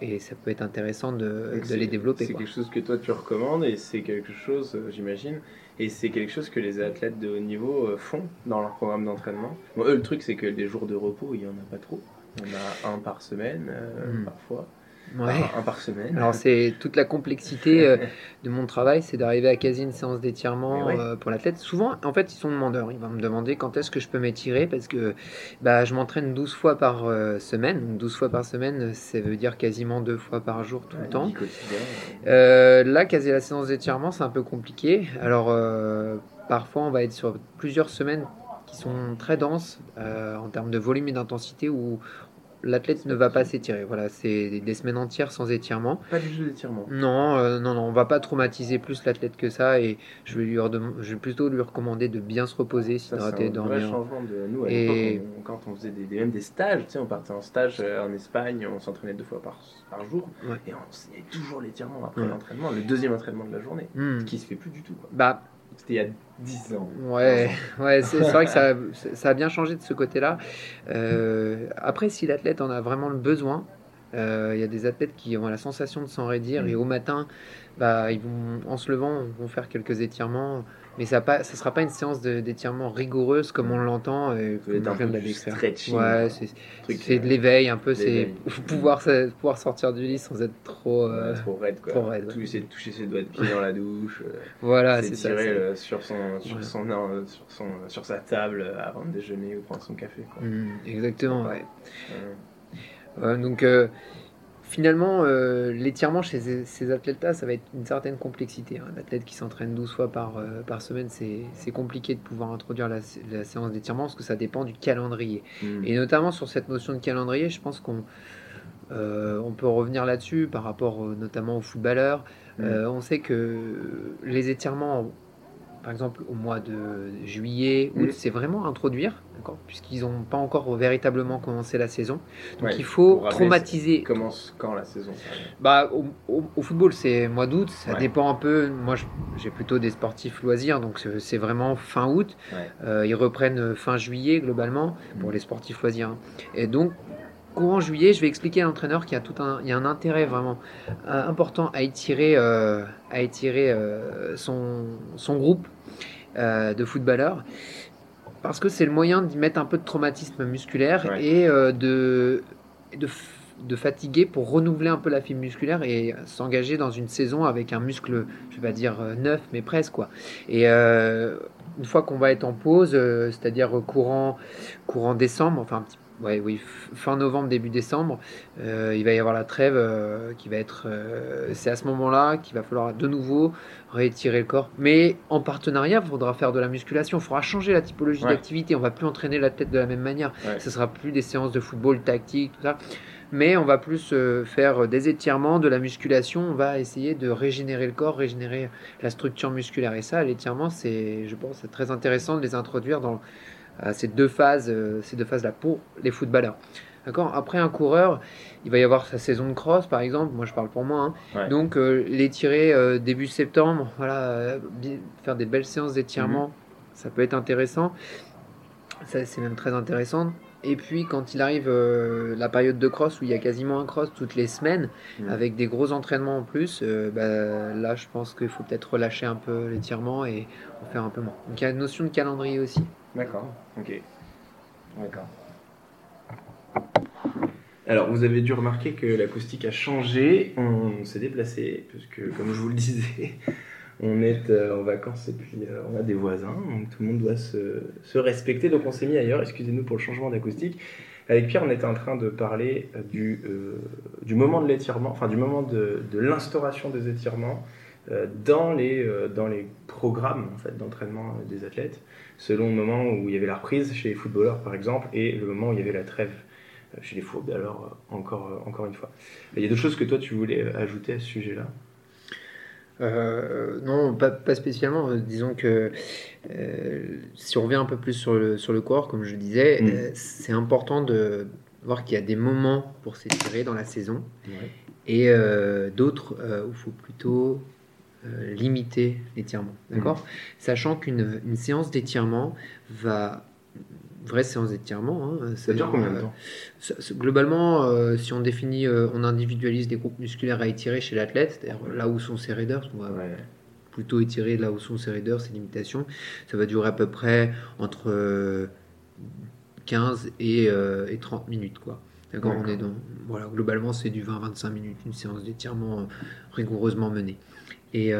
et ça peut être intéressant de, de les développer. C'est quelque chose que toi tu recommandes et c'est quelque chose, j'imagine, et c'est quelque chose que les athlètes de haut niveau euh, font dans leur programme d'entraînement. eux, le truc, c'est que des jours de repos, il n'y en a pas trop. On a un par semaine, euh, hmm. parfois. Ouais. Un, par semaine. Alors c'est toute la complexité euh, de mon travail, c'est d'arriver à quasi une séance d'étirement euh, pour l'athlète. Souvent, en fait, ils sont demandeurs. Ils vont me demander quand est-ce que je peux m'étirer parce que bah, je m'entraîne 12 fois par euh, semaine. Donc 12 fois par semaine, ça veut dire quasiment deux fois par jour tout le temps. là, quasi la séance d'étirement, c'est un peu compliqué. Alors parfois, on va être sur plusieurs semaines qui sont très denses en termes de volume et d'intensité où l'athlète ne va pas s'étirer. Voilà, c'est des semaines entières sans étirement. Pas du tout d'étirement. Non, euh, non, non, on va pas traumatiser plus l'athlète que ça et je vais, lui je vais plutôt lui recommander de bien se reposer, s'hydrater, dormir. C'est un changement de nous. À et... quand on faisait des, même des stages, tu sais, on partait en stage euh, en Espagne, on s'entraînait deux fois par, par jour et on faisait toujours l'étirement après l'entraînement, le deuxième entraînement de la journée, ce qui se fait plus du tout. Bah, c'était il y a 10 ans. Ouais, ouais c'est vrai que ça, ça, a bien changé de ce côté-là. Euh, après, si l'athlète en a vraiment le besoin, euh, il y a des athlètes qui ont la sensation de s'enraidir mm. et au matin, bah, ils vont, en se levant, vont faire quelques étirements mais ça ne sera pas une séance d'étirement rigoureuse comme on l'entend. Euh, ouais, c'est euh, de l'éveil un peu, c'est pouvoir, pouvoir sortir du lit sans être trop, euh, trop raide. Quoi. Trop raide Tout, de toucher ses doigts de pied dans la douche. voilà, c'est ça. Tirer sur, son, sur, son, sur, son, sur sa table avant de déjeuner ou prendre son café. Quoi. Mmh, exactement, ouais. donc finalement, euh, l'étirement chez ces, athlètes-là, ça va être une certaine complexité. Un athlète qui s'entraîne 12 fois par, euh, par semaine, c'est compliqué de pouvoir introduire la, séance d'étirement parce que ça dépend du calendrier. Hmm. Et notamment sur cette notion de calendrier, je pense qu'on euh, on peut revenir là-dessus par rapport notamment aux footballeurs. Hmm. on sait que les étirements, par exemple au mois de juillet, août, c'est vraiment introduire puisqu'ils n'ont pas encore véritablement commencé la saison. Donc il faut traumatiser. Commence quand la saison Bah au, football c'est mois d'août, ça dépend un peu. Moi j'ai plutôt des sportifs loisirs, donc c'est vraiment fin août. Euh, ils reprennent fin juillet globalement pour mm. les sportifs loisirs. Et donc courant juillet, je vais expliquer à l'entraîneur qu'il y a tout un, il y a un intérêt vraiment euh, important à étirer, euh, à étirer son, son groupe de footballeurs parce que c'est le moyen d'y mettre un peu de traumatisme musculaire et euh, de, de, de, fatiguer pour renouveler un peu la fibre musculaire et s'engager dans une saison avec un muscle, je vais pas dire euh, neuf, mais presque quoi. Et euh, une fois qu'on va être en pause, c'est-à-dire courant, courant décembre, enfin un petit ouais, oui, fin novembre, début décembre, euh, il va y avoir la trêve euh, qui va être. Euh, c'est à ce moment-là qu'il va falloir de nouveau réétirer le corps. Mais en partenariat, il faudra faire de la musculation, il faudra changer la typologie d'activité. On va plus entraîner la tête de la même manière. Ce sera plus des séances de football tactique, tout ça. Mais on va plus faire des étirements, de la musculation. On va essayer de régénérer le corps, régénérer la structure musculaire. Et ça, l'étirement, c'est, je pense, c'est très intéressant de les introduire dans ces deux phases, euh, ces deux phases-là pour les footballeurs. D'accord? Après, un coureur, il va y avoir sa saison de cross, par exemple. Moi, je parle pour moi. Hein. Donc, euh, les tirer euh, début septembre, voilà, faire des belles séances d'étirement, mhm. ça peut être intéressant. Ça, c'est même très intéressant. Et puis, quand il arrive la période de cross où il y a quasiment un cross toutes les semaines, mhm. avec des gros entraînements en plus, bah, là, je pense qu'il faut peut-être relâcher un peu l'étirement et en faire un peu moins. Donc, il y a une notion de calendrier aussi. D'accord, ok. D'accord. Alors, vous avez dû remarquer que l'acoustique a changé. On s'est déplacé, puisque, comme je vous le disais, on est euh, en vacances et puis euh, on a des voisins, tout le monde doit se, respecter. Donc, on s'est mis ailleurs. Excusez-nous pour le changement d'acoustique. Avec Pierre, on était en train de parler du, du moment de l'étirement, enfin du moment de, de l'instauration des étirements dans, les, dans les programmes en fait, d'entraînement des athlètes, selon le moment où il y avait la reprise chez les footballeurs par exemple, et le moment où il y avait la trêve chez les footballeurs, encore, encore une fois. Il y a d'autres choses que toi tu voulais ajouter à ce sujet-là? Euh, non, pas, spécialement. Disons que euh, si on revient un peu plus sur le, sur le corps, comme je disais, mm. euh, c'est important de voir qu'il y a des moments pour s'étirer dans la saison et d'autres où il faut plutôt limiter l'étirement. D'accord? Mm. Sachant qu'une séance d'étirement va vraie séance d'étirement. Hein, ça dure combien de temps? Globalement, euh, si on définit, euh, on individualise des groupes musculaires à étirer chez l'athlète, c'est-à-dire là où sont ses raideurs, on va plutôt étirer là où sont ses raideurs, ses limitations, ça va durer à peu près entre 15 euh, et, 30 minutes. Quoi. D'accord, on est dans, voilà, globalement, c'est du 20-25 minutes, une séance d'étirement rigoureusement menée. Et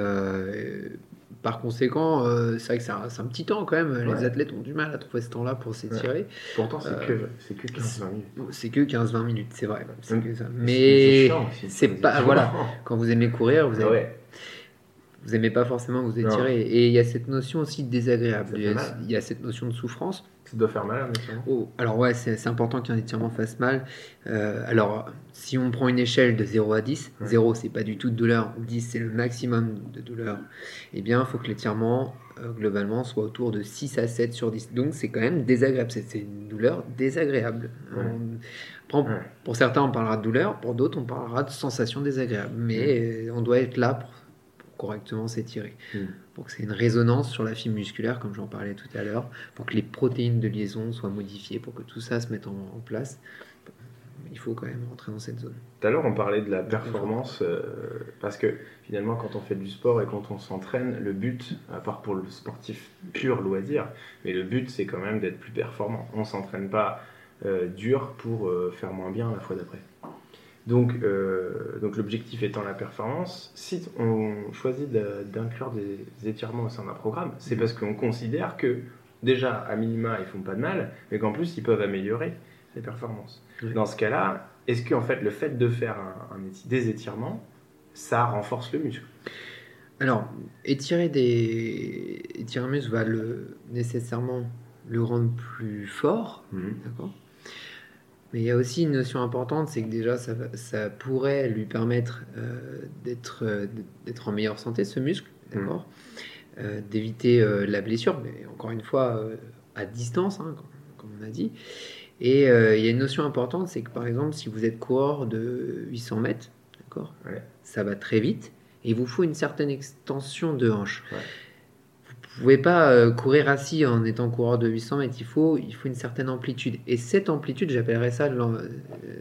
par conséquent, euh, c'est vrai que c'est un, petit temps quand même. Les athlètes ont du mal à trouver ce temps-là pour s'étirer. Pourtant, c'est que, que 15-20 minutes. C'est que 15-20 minutes, c'est vrai. Mais c'est pas. Voilà, quand vous aimez courir, vous avez, vous aimez pas forcément vous étirer. Et il y a cette notion aussi désagréable. Il y, a, cette notion de souffrance. Ça doit faire mal, oh, Alors ouais, c'est important qu'un étirement fasse mal. Euh, alors, si on prend une échelle de 0 à 10, 0 c'est pas du tout de douleur, 10 c'est le maximum de douleur, eh bien il faut que l'étirement euh, globalement soit autour de 6 à 7 sur 10. Donc c'est quand même désagréable, c'est une douleur désagréable. Pour certains on parlera de douleur, pour d'autres on parlera de sensation désagréable. Mais on doit être là pour correctement s'étirer. Pour que c'est une résonance sur la fibre musculaire, comme j'en parlais tout à l'heure, pour que les protéines de liaison soient modifiées, pour que tout ça se mette en, place. Il faut quand même rentrer dans cette zone. Tout à l'heure, on parlait de la performance, euh, parce que finalement, quand on fait du sport et quand on s'entraîne, le but, à part pour le sportif pur loisir, mais le but, c'est quand même d'être plus performant. On s'entraîne pas euh, dur pour euh, faire moins bien la fois d'après. Donc, euh, donc l'objectif étant la performance, si on choisit d'inclure des étirements au sein d'un programme, c'est mhm. parce qu'on considère que déjà, à minima, ils font pas de mal, mais qu'en plus, ils peuvent améliorer les performances. Dans ce cas-là, est-ce qu'en fait, le fait de faire un, des étirements, ça renforce le muscle? Alors, étirer des étirer un muscle va le, nécessairement le rendre plus fort, mhm. d'accord? Mais il y a aussi une notion importante, c'est que déjà, ça, ça, pourrait lui permettre euh, d'être, euh, d'être en meilleure santé, ce muscle, mmh. d'accord? Euh, D'éviter la blessure, mais encore une fois, à distance, hein, comme, on a dit. Et il y a une notion importante, c'est que par exemple, si vous êtes coureur de 800 mètres, d'accord? Ça va très vite, et il vous faut une certaine extension de hanche. Ouais pouvez pas euh, courir assis en étant coureur de 800 mètres. Il faut, il faut une certaine amplitude. Et cette amplitude, j'appellerais ça euh,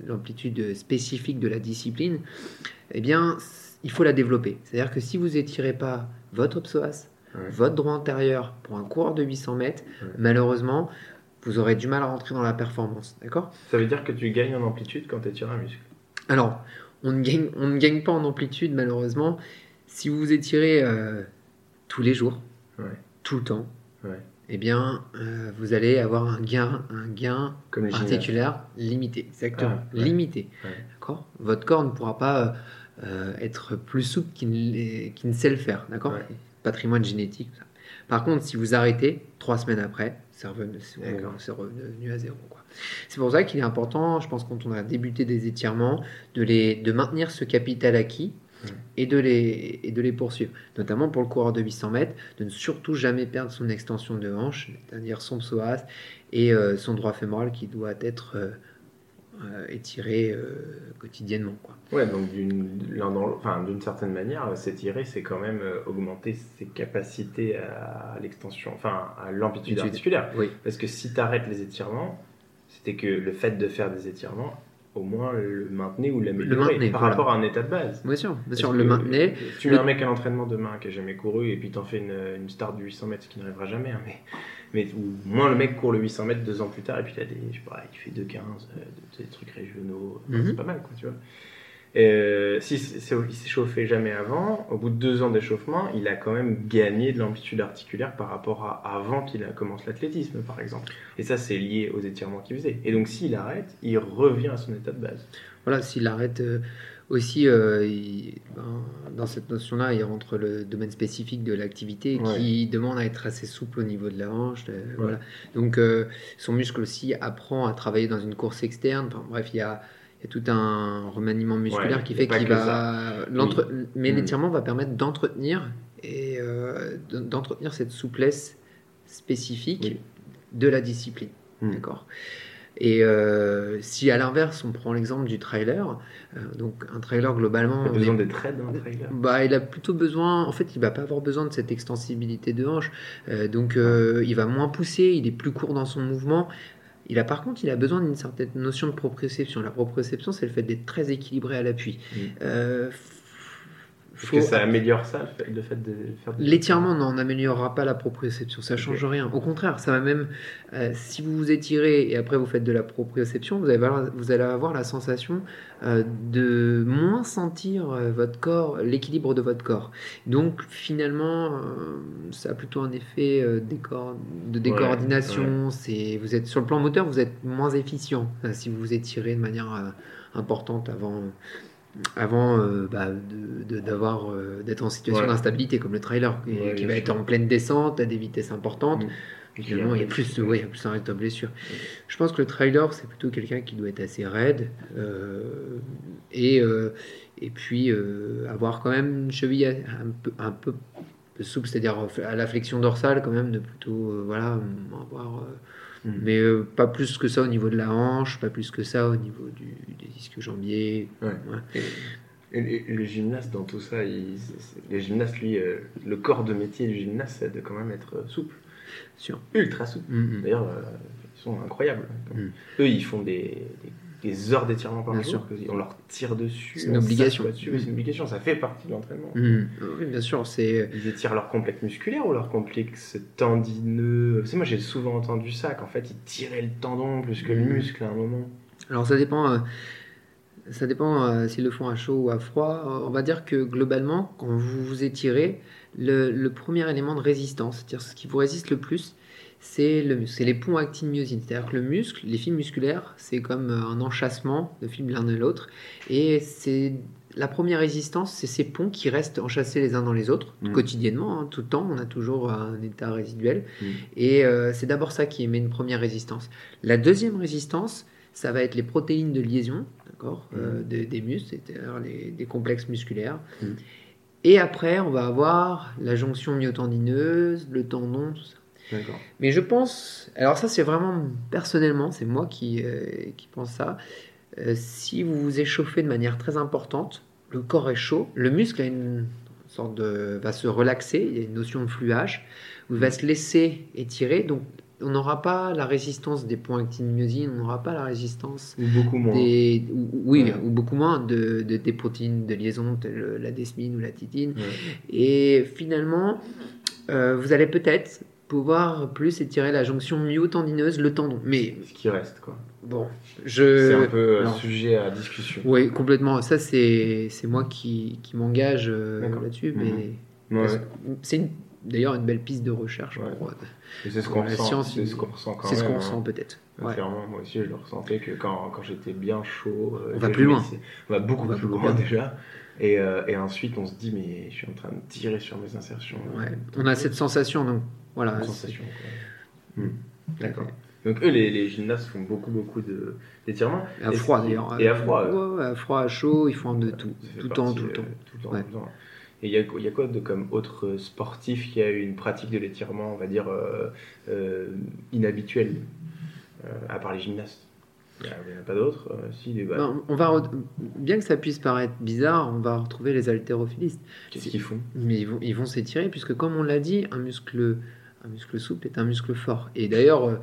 l'amplitude spécifique de la discipline. Eh bien, il faut la développer. C'est-à-dire que si vous étirez pas votre psoas, votre droit antérieur pour un coureur de 800 mètres, malheureusement, vous aurez du mal à rentrer dans la performance. D'accord? Ça veut dire que tu gagnes en amplitude quand tu étires un muscle? Alors, on ne, gagne, on ne gagne pas en amplitude, malheureusement. Si vous étirez euh, tous les jours, tout le temps, eh bien, euh, vous allez avoir un gain, un gain articulaire limité, exactement, ah, limité. D'accord? Votre corps ne pourra pas euh, être plus souple qu'il ne, sait le faire, d'accord? Patrimoine génétique. Par contre, si vous arrêtez trois semaines après, c'est revenu, revenu, à zéro. C'est pour ça qu'il est important, je pense, quand on a débuté des étirements, de, les, de maintenir ce capital acquis et, de les, et de les poursuivre. Notamment pour le coureur de 800 mètres, de ne surtout jamais perdre son extension de hanche, c'est-à-dire son psoas et euh, son droit fémoral qui doit être euh, euh, étiré quotidiennement. Quoi. Ouais, donc d'une certaine manière, s'étirer, c'est quand même augmenter ses capacités à l'extension, enfin à l'amplitude articulaire. Oui. Parce que si tu arrêtes les étirements, c'était que le fait de faire des étirements au moins le maintenir ou l'améliorer par rapport à un état de base. Bien sûr, bien sûr, le maintenir. Tu mets un mec à l'entraînement demain qui a jamais couru et puis t'en fais une, une start du 800 mètres, ce qui n'arrivera jamais, hein, mais, mais au moins le mec court le 800 mètres deux ans plus tard et puis il, a des, je sais pas, il fait 2,15, euh, des trucs régionaux, mhm. c'est pas mal quoi, tu vois. Euh, si c'est- il s'est chauffé jamais avant, au bout de deux ans d'échauffement, il a quand même gagné de l'amplitude articulaire par rapport à avant qu'il commence l'athlétisme, par exemple. Et ça, c'est lié aux étirements qu'il faisait. Et donc, s'il arrête, il revient à son état de base. Voilà, s'il arrête euh, aussi, euh, il- ben, dans cette notion-là, il rentre le domaine spécifique de l'activité Ouais. qui demande à être assez souple au niveau de la hanche. voilà. Donc, euh, son muscle aussi apprend à travailler dans une course externe. Enfin, bref, il y a, tout un remaniement musculaire Ouais, qui fait qu'il va. l'entre- Mais Mm. l'étirement va permettre d'entretenir et euh, de- d'entretenir cette souplesse spécifique Oui. de la discipline. Mm. D'accord. Et euh, si à l'inverse, on prend l'exemple du trailer, euh, donc un trailer globalement, Il a besoin d'être raide, un trailer. bah, il a plutôt besoin, en fait, il va pas avoir besoin de cette extensibilité de hanche, Euh, donc il va moins pousser, il est plus court dans son mouvement. Il a par contre, il a besoin d'une certaine notion de proprioception. La proprioception, c'est le fait d'être très équilibré à l'appui. Mm. Euh, Est-ce faut- que ça améliore ça, le fait, de faire des- L'étirement n'en améliorera pas la proprioception, ça change rien. Au contraire, ça va même, euh, si vous vous étirez et après vous faites de la proprioception, vous allez avoir, vous allez avoir la sensation euh, de moins sentir euh, votre corps, l'équilibre de votre corps. Donc finalement, ça a plutôt un effet décor- de décoordination. Vous êtes sur le plan moteur, vous êtes moins efficient si vous vous étirez de manière importante avant avant euh, bah, d'avoir euh, d'être en situation Ouais. d'instabilité comme le trailer qui, Ouais, qui bien va sûr. être en pleine descente à des vitesses importantes Mm. Et finalement il y a plus ouais, il y a plus un risque de blessure je pense que le trailer c'est plutôt quelqu'un qui doit être assez raide euh, et et puis avoir quand même une cheville un peu un peu souple c'est-à-dire à la flexion dorsale quand même de plutôt voilà avoir Mm. mais euh, pas plus que ça au niveau de la hanche, pas plus que ça au niveau du, des disques jambiers. Ouais. Ouais. Et, et- et le gymnaste, dans tout ça, il, les gymnastes, lui, euh, le corps de métier du gymnaste, c'est de quand même être euh, souple. Ultra souple. Mm. D'ailleurs, euh, ils sont incroyables. Mm. Eux, ils font des, des- des heures d'étirement par Bien jour. sûr. qu'on leur tire dessus. C'est une on obligation. dessus, c'est une obligation. Ça fait partie de l'entraînement. Mm. Oui, bien sûr, c'est Ils étirent leur complexe musculaire ou leur complexe tendineux que moi, j'ai souvent entendu ça, qu'en fait, ils tiraient le tendon plus que le Mm. muscle à un moment. Alors ça dépend, euh, ça dépend euh, s'ils le font à chaud ou à froid. Euh, On va dire que globalement, quand vous vous étirez, le, le premier élément de résistance, c'est-à-dire ce qui vous résiste le plus, c'est le muscle, c'est les ponts actine-myosine. C'est-à-dire que le muscle, les fibres musculaires, c'est comme euh, un enchâssement de fibres l'un et l'autre, et c'est la première résistance, c'est ces ponts qui restent enchâssés les uns dans les autres Mm. quotidiennement, hein, tout le temps. On a toujours un état résiduel, Mm. et euh, c'est d'abord ça qui émet une première résistance. La deuxième résistance, ça va être les protéines de liaison, d'accord, euh, de- des muscles, c'est-à-dire les, des complexes musculaires. Et après, on va avoir la jonction myotendineuse, le tendon, tout ça. Mais je pense, alors ça c'est vraiment personnellement, c'est moi qui, euh, qui pense ça. Euh, si vous vous échauffez de manière très importante, le corps est chaud, le muscle a une sorte de, va se relaxer, il y a une notion de fluage, il va se laisser étirer, donc on n'aura pas la résistance des actine-myosine, on n'aura pas la résistance Ou beaucoup moins. des, ou- oui, Ouais. ou beaucoup moins de, de- des protéines de liaison, telles la desmine ou la titine. Ouais. Et finalement, euh, vous allez peut-être pouvoir plus étirer la jonction myotendineuse, le tendon. Mais Ce qui reste, quoi. bon, C'est je. un peu euh, non. sujet à discussion. Oui, complètement. Ça, c'est c'est moi qui, qui m'engage euh, là-dessus. Mhm. Mais Ouais. c'est une- d'ailleurs une belle piste de recherche. Ouais. pour- c'est ce qu'on ressent. science, C'est ce qu'on ressent quand C'est ce qu'on hein. ressent peut-être. Ouais. Clairement, moi aussi, je le ressentais que quand, quand j'étais bien chaud. euh, On va plus loin. On va beaucoup On va plus loin déjà. Et, euh, et ensuite, on se dit, mais je suis en train de tirer sur mes insertions. Ouais. On a cette sensation, donc voilà. Hmm. D'accord. Donc, eux, les, les gymnastes font beaucoup, beaucoup d'étirements. À froid d'ailleurs. Et à froid. euh, Ouais, à froid, à chaud, ils font de tout. Tout le temps, tout le euh, temps. tout le temps, Ouais. tout le temps. Et il y a, il y a quoi de, comme autre sportif qui a eu une pratique de l'étirement, on va dire, euh, euh, inhabituelle, euh, à part les gymnastes? Il n'y en a pas d'autres euh, si, bah, Ben, on va re- bien que ça puisse paraître bizarre, on va retrouver les haltérophilistes. Qu'est-ce qu'ils font? Mais ils vont s'étirer puisque, comme on l'a dit, un muscle, un muscle souple est un muscle fort. Et d'ailleurs,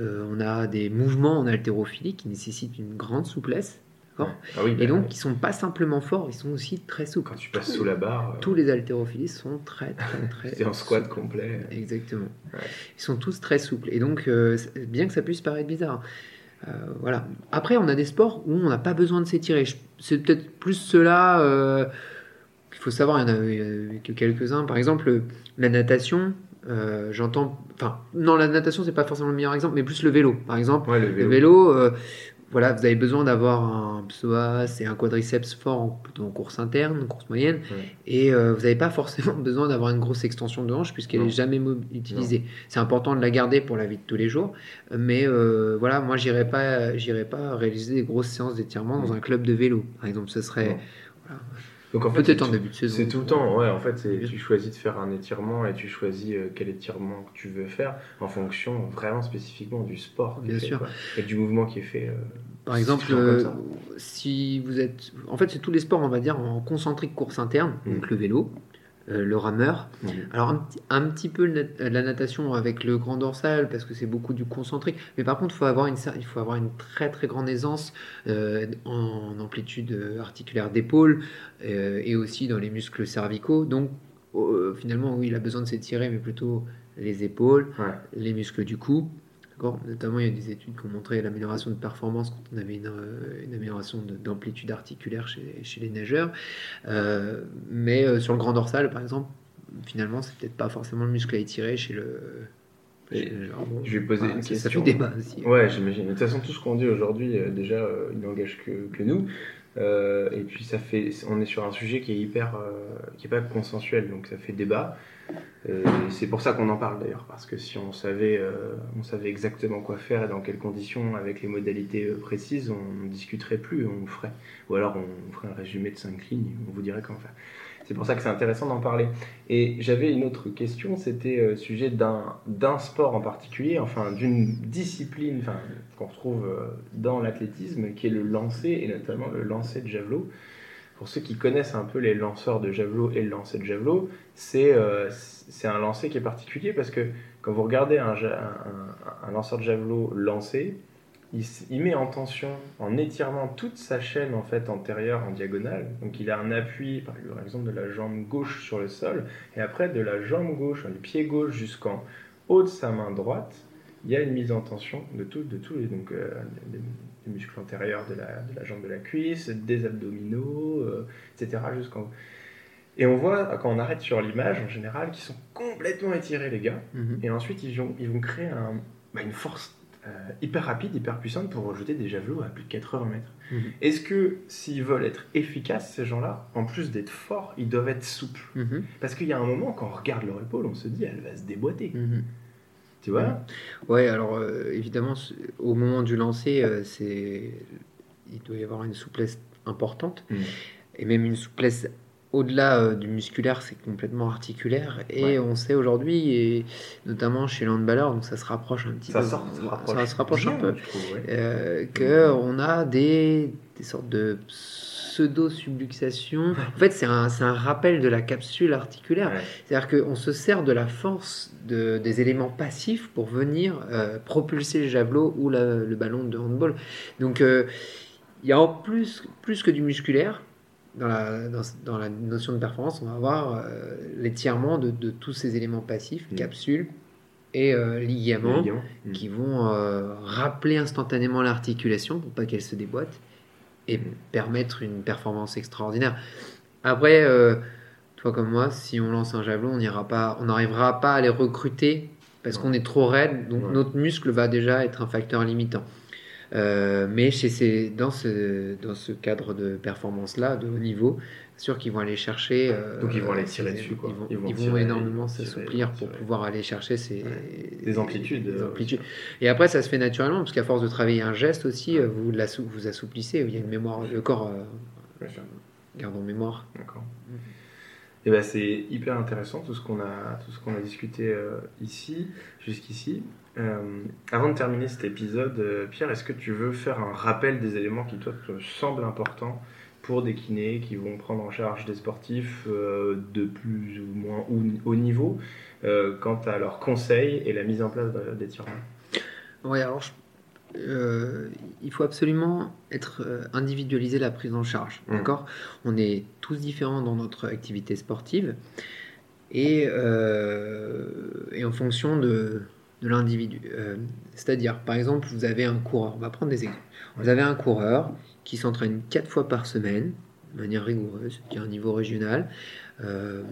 euh, on a des mouvements en haltérophilie qui nécessitent une grande souplesse. Ah oui, Et bah, donc, ils sont pas simplement forts, ils sont aussi très souples. quand tu passes sous la barre, euh, Tous les haltérophilistes sont très, très, très. c'est en squat complet. Exactement. Ouais. Ils sont tous très souples. Et donc, euh, bien que ça puisse paraître bizarre, Euh, voilà. Après, on a des sports où on n'a pas besoin de s'étirer. C'est peut-être plus cela qu'il faut savoir. Il y en a que quelques-uns. Par exemple, la natation. Euh, J'entends. Enfin, non, la natation, c'est pas forcément le meilleur exemple, mais plus le vélo. Par exemple, Ouais, le le vélo. euh, voilà, vous avez besoin d'avoir un psoas et un quadriceps fort en, course interne, en course moyenne, Ouais. et euh, vous n'avez pas forcément besoin d'avoir une grosse extension de hanche puisqu'elle Non. est jamais utilisée. C'est important de la garder pour la vie de tous les jours, mais euh, voilà, moi j'irai pas, j'irai pas réaliser des grosses séances d'étirement dans un club de vélo, par exemple. Ce serait. Donc en fait, peut-être en début de saison. C'est tout le temps, ouais. En fait, tu choisis de faire un étirement et tu choisis euh, quel étirement que tu veux faire en fonction vraiment spécifiquement du sport qui est Bien fait, sûr. quoi. et du mouvement qui est fait. euh, Par exemple, euh, si vous êtes, en fait, c'est tous les sports, on va dire, en concentrique course interne, Mm. donc le vélo, le rameur. Alors un, petit- un petit peu nat- la natation avec le grand dorsal parce que c'est beaucoup du concentrique, mais par contre il faut avoir une, il faut avoir une très très grande aisance euh, en amplitude euh, articulaire d'épaule euh, et aussi dans les muscles cervicaux. Donc euh, finalement oui il a besoin de s'étirer mais plutôt les épaules, Ouais. les muscles du cou. Notamment, il y a des études qui ont montré l'amélioration de performance quand on avait une, euh, une amélioration de- d'amplitude articulaire chez, chez les nageurs. Euh, mais euh, sur le grand dorsal, par exemple, finalement, c'est peut-être pas forcément le muscle à étirer chez le. chez le- alors bon, Je vais poser une question. Débat aussi. Ouais, j'imagine. De toute façon, tout ce qu'on dit aujourd'hui, déjà, il n'engage que, que nous. Euh, et puis, ça fait, on est sur un sujet qui est hyper, euh, qui est pas consensuel, donc ça fait débat. Euh, c'est pour ça qu'on en parle d'ailleurs, parce que si on savait, euh, on savait exactement quoi faire et dans quelles conditions, avec les modalités euh, précises, on discuterait plus, on ferait. Ou alors on ferait un résumé de cinq lignes, on vous dirait comment faire. C'est pour ça que c'est intéressant d'en parler. Et j'avais une autre question, c'était euh, sujet d'un sport en particulier, enfin d'une discipline qu'on retrouve euh, dans l'athlétisme, qui est le lancer, et notamment le lancer de javelot. Pour ceux qui connaissent un peu les lanceurs de javelot et le lancer de javelot, c'est euh, un lancer qui est particulier parce que quand vous regardez un- un lanceur de javelot lancer, il, met en tension, en étirant toute sa chaîne en fait antérieure en diagonale. Donc il a un appui, par exemple, de la jambe gauche sur le sol, et après de la jambe gauche, du pied gauche jusqu'en haut de sa main droite, il y a une mise en tension de tous les donc euh, muscles antérieurs de la, de la jambe de la cuisse, des abdominaux, euh, etc. jusqu'en haut. Et on voit quand on arrête sur l'image en général qu'ils sont complètement étirés les gars. Mhm. Et ensuite, ils vont, ils vont créer un- bah, une force euh, hyper rapide, hyper puissante pour rejeter des javelots à plus de 80 mètres. Mhm. Est-ce que s'ils veulent être efficaces, ces gens-là, en plus d'être forts, ils doivent être souples? Mhm. Parce qu'il y a un moment, quand on regarde leur épaule, on se dit, elle va se déboîter. Mhm. Tu vois? Ouais, alors euh, évidemment, au moment du lancer, euh, c'est il doit y avoir une souplesse importante et même une souplesse au-delà euh, du musculaire, c'est complètement articulaire. Et Ouais. on sait aujourd'hui, et notamment chez l'handballeur, donc ça se rapproche un petit Ça, peu. sort, ça se rapproche. ça se rapproche un peu. je trouve, ouais. euh, que on a des, des sortes de pseudo-subluxation. En fait, c'est un, rappel de la capsule articulaire. Ouais. C'est-à-dire qu'on se sert de la force de, des éléments passifs pour venir euh, propulser le javelot ou la- le ballon de handball. Donc, il y a en plus, plus que du musculaire. Dans la, dans, dans la notion de performance, on va avoir euh, l'étirement de, de tous ces éléments passifs, Mm. capsules et euh, ligaments. Mm. qui vont euh, rappeler instantanément l'articulation pour pas qu'elle se déboîte et Mm. permettre une performance extraordinaire. Après, toi comme moi, si on lance un javelot, on n'ira pas, on n'arrivera pas à les recruter parce qu'on est trop raide, donc Ouais. notre muscle va déjà être un facteur limitant. Euh, mais chez ces, dans, ce, dans ce cadre de performance-là, de haut niveau, sûr qu'ils vont aller chercher. euh, Donc ils vont aller tirer dessus, quoi. Ils vont, Ils vont ils vont tirer, énormément s'assouplir pour tirer. pouvoir aller chercher ces, Des amplitudes, des euh, amplitudes. Et après, ça se fait naturellement, parce qu'à force de travailler un geste aussi, vous, l'assou- vous assouplissez. Il y a une mémoire, le corps euh, garde en mémoire. D'accord. Et ben c'est hyper intéressant tout ce qu'on a tout ce qu'on a discuté euh, ici jusqu'ici. Euh, avant de terminer cet épisode, euh, Pierre, est-ce que tu veux faire un rappel des éléments qui toi te semblent importants pour des kinés qui vont prendre en charge des sportifs euh, de plus ou moins haut, niveau euh, quant à leurs conseils et la mise en place de- d'étirements Oui, alors je- euh, il faut absolument être euh, individualiser la prise en charge. Mm. D'accord? On est tous différents dans notre activité sportive et, euh, et en fonction de, de l'individu. Euh, c'est-à-dire, par exemple, vous avez un coureur, on va prendre des exemples. Vous avez un coureur qui s'entraîne quatre fois par semaine, de manière rigoureuse, qui a un niveau régional. Euh,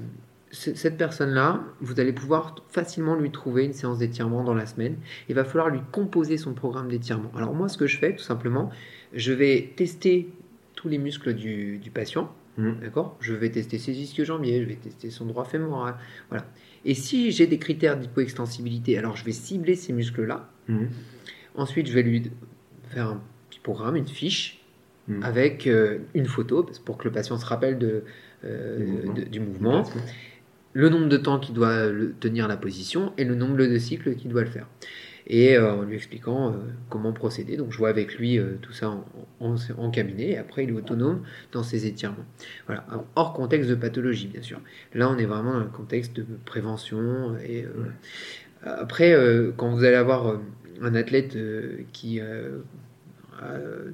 cette personne-là, vous allez pouvoir facilement lui trouver une séance d'étirement dans la semaine. Il va falloir lui composer son programme d'étirement. Alors moi, ce que je fais, tout simplement, je vais tester tous les muscles du, patient. Mmh. D'accord? Je vais tester ses ischio-jambiers, je vais tester son droit fémoral. Voilà. Et si j'ai des critères d'hypoextensibilité, alors je vais cibler ces muscles-là. Mmh. Ensuite, je vais lui faire un petit programme, une fiche, mmh. avec euh, une photo, pour que le patient se rappelle de, euh, du mouvement le nombre de temps qu'il doit tenir la position et le nombre de cycles qu'il doit le faire. Et euh, en lui expliquant euh, comment procéder. Donc je vois avec lui euh, tout ça en, cabinet et après il est autonome dans ses étirements. Voilà, hors contexte de pathologie bien sûr. Là on est vraiment dans le contexte de prévention. Et, Après, quand vous allez avoir un athlète qui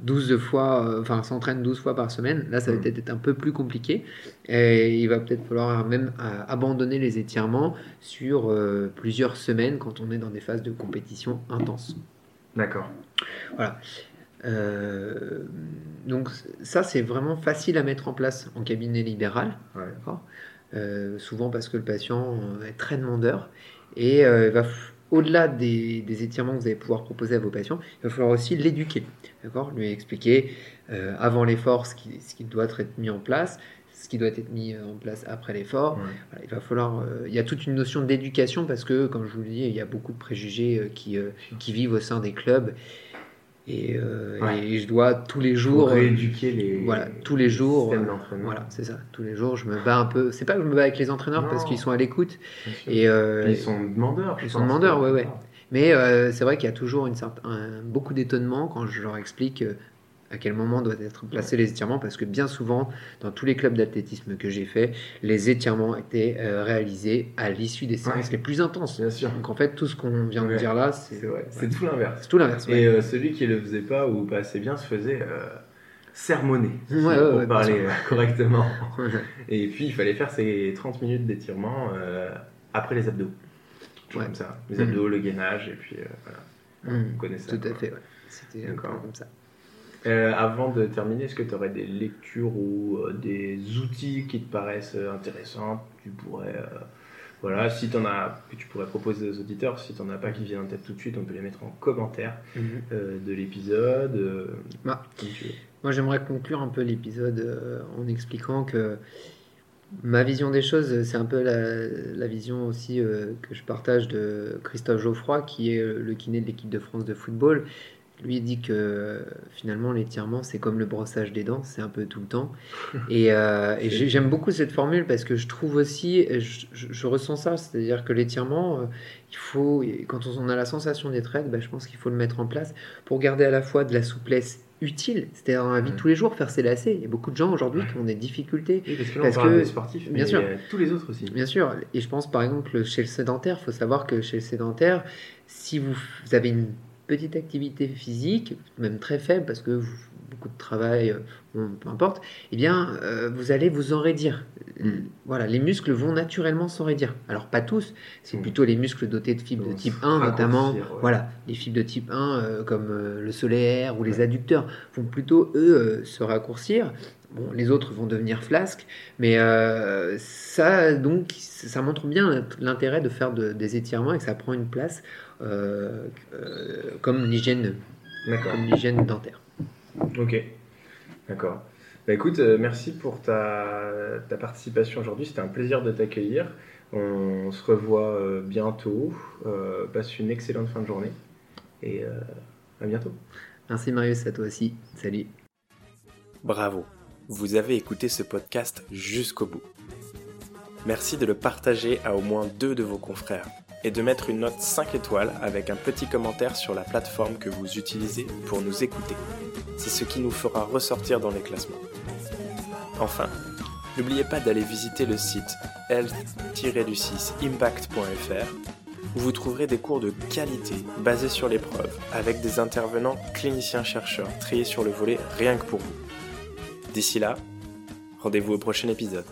12 fois, euh, enfin s'entraîne 12 fois par semaine, là ça va mm. peut-être être un peu plus compliqué. Et il va peut-être falloir même euh, abandonner les étirements sur euh, plusieurs semaines quand on est dans des phases de compétition intense. D'accord. Voilà. donc ça c'est vraiment facile à mettre en place en cabinet libéral. souvent parce que le patient est très demandeur et il va au-delà des, étirements que vous allez pouvoir proposer à vos patients, il va falloir aussi l'éduquer, d'accord? Lui expliquer euh, avant l'effort ce qui, ce qui, doit être mis en place, ce qui doit être mis en place après l'effort. il va falloir, euh, il y a toute une notion d'éducation parce que, comme je vous le dis, il y a beaucoup de préjugés euh, qui, qui vivent au sein des clubs euh, et, je dois tous les jours rééduquer les voilà tous les jours euh, voilà c'est ça. Tous les jours je me bats un peu. C'est pas que je me bats avec les entraîneurs parce qu'ils sont à l'écoute. Et euh, ils sont demandeurs ils sont demandeurs ouais ouais. Mais c'est vrai qu'il y a toujours une certaine beaucoup d'étonnement quand je leur explique à quel moment doivent être placés les étirements, parce que bien souvent, dans tous les clubs d'athlétisme que j'ai fait, les étirements étaient euh, réalisés à l'issue des séances les plus intenses. Bien sûr. Donc en fait, tout ce qu'on vient de dire là, c'est tout l'inverse. C'est tout l'inverse. Et euh, celui qui le faisait pas ou pas assez bien se faisait euh, sermonner, pour parler correctement. Et puis, il fallait faire ces 30 minutes d'étirement après les abdos. Toujours comme ça. Les abdos, le gainage, et puis voilà. Mm. On connaît ça. Tout à fait, C'était comme ça. Euh, avant de terminer, est-ce que tu aurais des lectures ou euh, des outils qui te paraissent euh, intéressants Tu pourrais, voilà, si en as, que tu pourrais proposer aux auditeurs. Si tu n'en as pas qui viennent en tête tout de suite, on peut les mettre en commentaire mhm. de l'épisode. Bah, moi, j'aimerais conclure un peu l'épisode en expliquant que ma vision des choses, c'est un peu la, vision aussi que je partage de Christophe Geoffroy, qui est le kiné de l'équipe de France de football. Lui il dit que finalement l'étirement c'est comme le brossage des dents, c'est un peu tout le temps. Et, euh, j'aime beaucoup cette formule parce que je trouve aussi, je, ressens ça, c'est-à-dire que l'étirement, euh, il faut, quand on a la sensation d'être raide, bah, je pense qu'il faut le mettre en place pour garder à la fois de la souplesse utile, c'est-à-dire dans la vie de tous les jours, faire ses lacets. Il y a beaucoup de gens aujourd'hui qui ont des difficultés. parce que, des sportifs, bien sûr, tous les autres aussi. Bien sûr, et je pense par exemple chez le sédentaire, il faut savoir que chez le sédentaire, si vous avez une petite activité physique, même très faible parce que beaucoup de travail, euh, peu importe, eh bien, euh, vous allez vous enraidir. Mm. Voilà, les muscles vont naturellement s'enraidir. Alors, pas tous, c'est mm. plutôt les muscles dotés de fibres de type 1, notamment. Voilà, les fibres de type 1, euh, comme le solaire ou les adducteurs, vont plutôt, eux, se raccourcir. Bon, les autres vont devenir flasques, mais ça, donc, ça montre bien l'intérêt de faire des étirements et que ça prend une place comme l'hygiène l'hygiène dentaire. Ok, d'accord. Bah écoute, euh, merci pour ta, ta participation aujourd'hui. C'était un plaisir de t'accueillir. On se revoit bientôt. passe une excellente fin de journée et à bientôt. Merci Marius, à toi aussi. Salut. Bravo, vous avez écouté ce podcast jusqu'au bout. Merci de le partager à au moins deux de vos confrères et de mettre une note 5 étoiles avec un petit commentaire sur la plateforme que vous utilisez pour nous écouter. C'est ce qui nous fera ressortir dans les classements. Enfin, n'oubliez pas d'aller visiter le site health-impact.fr où vous trouverez des cours de qualité basés sur l'épreuve avec des intervenants cliniciens-chercheurs triés sur le volet rien que pour vous. D'ici là, rendez-vous au prochain épisode.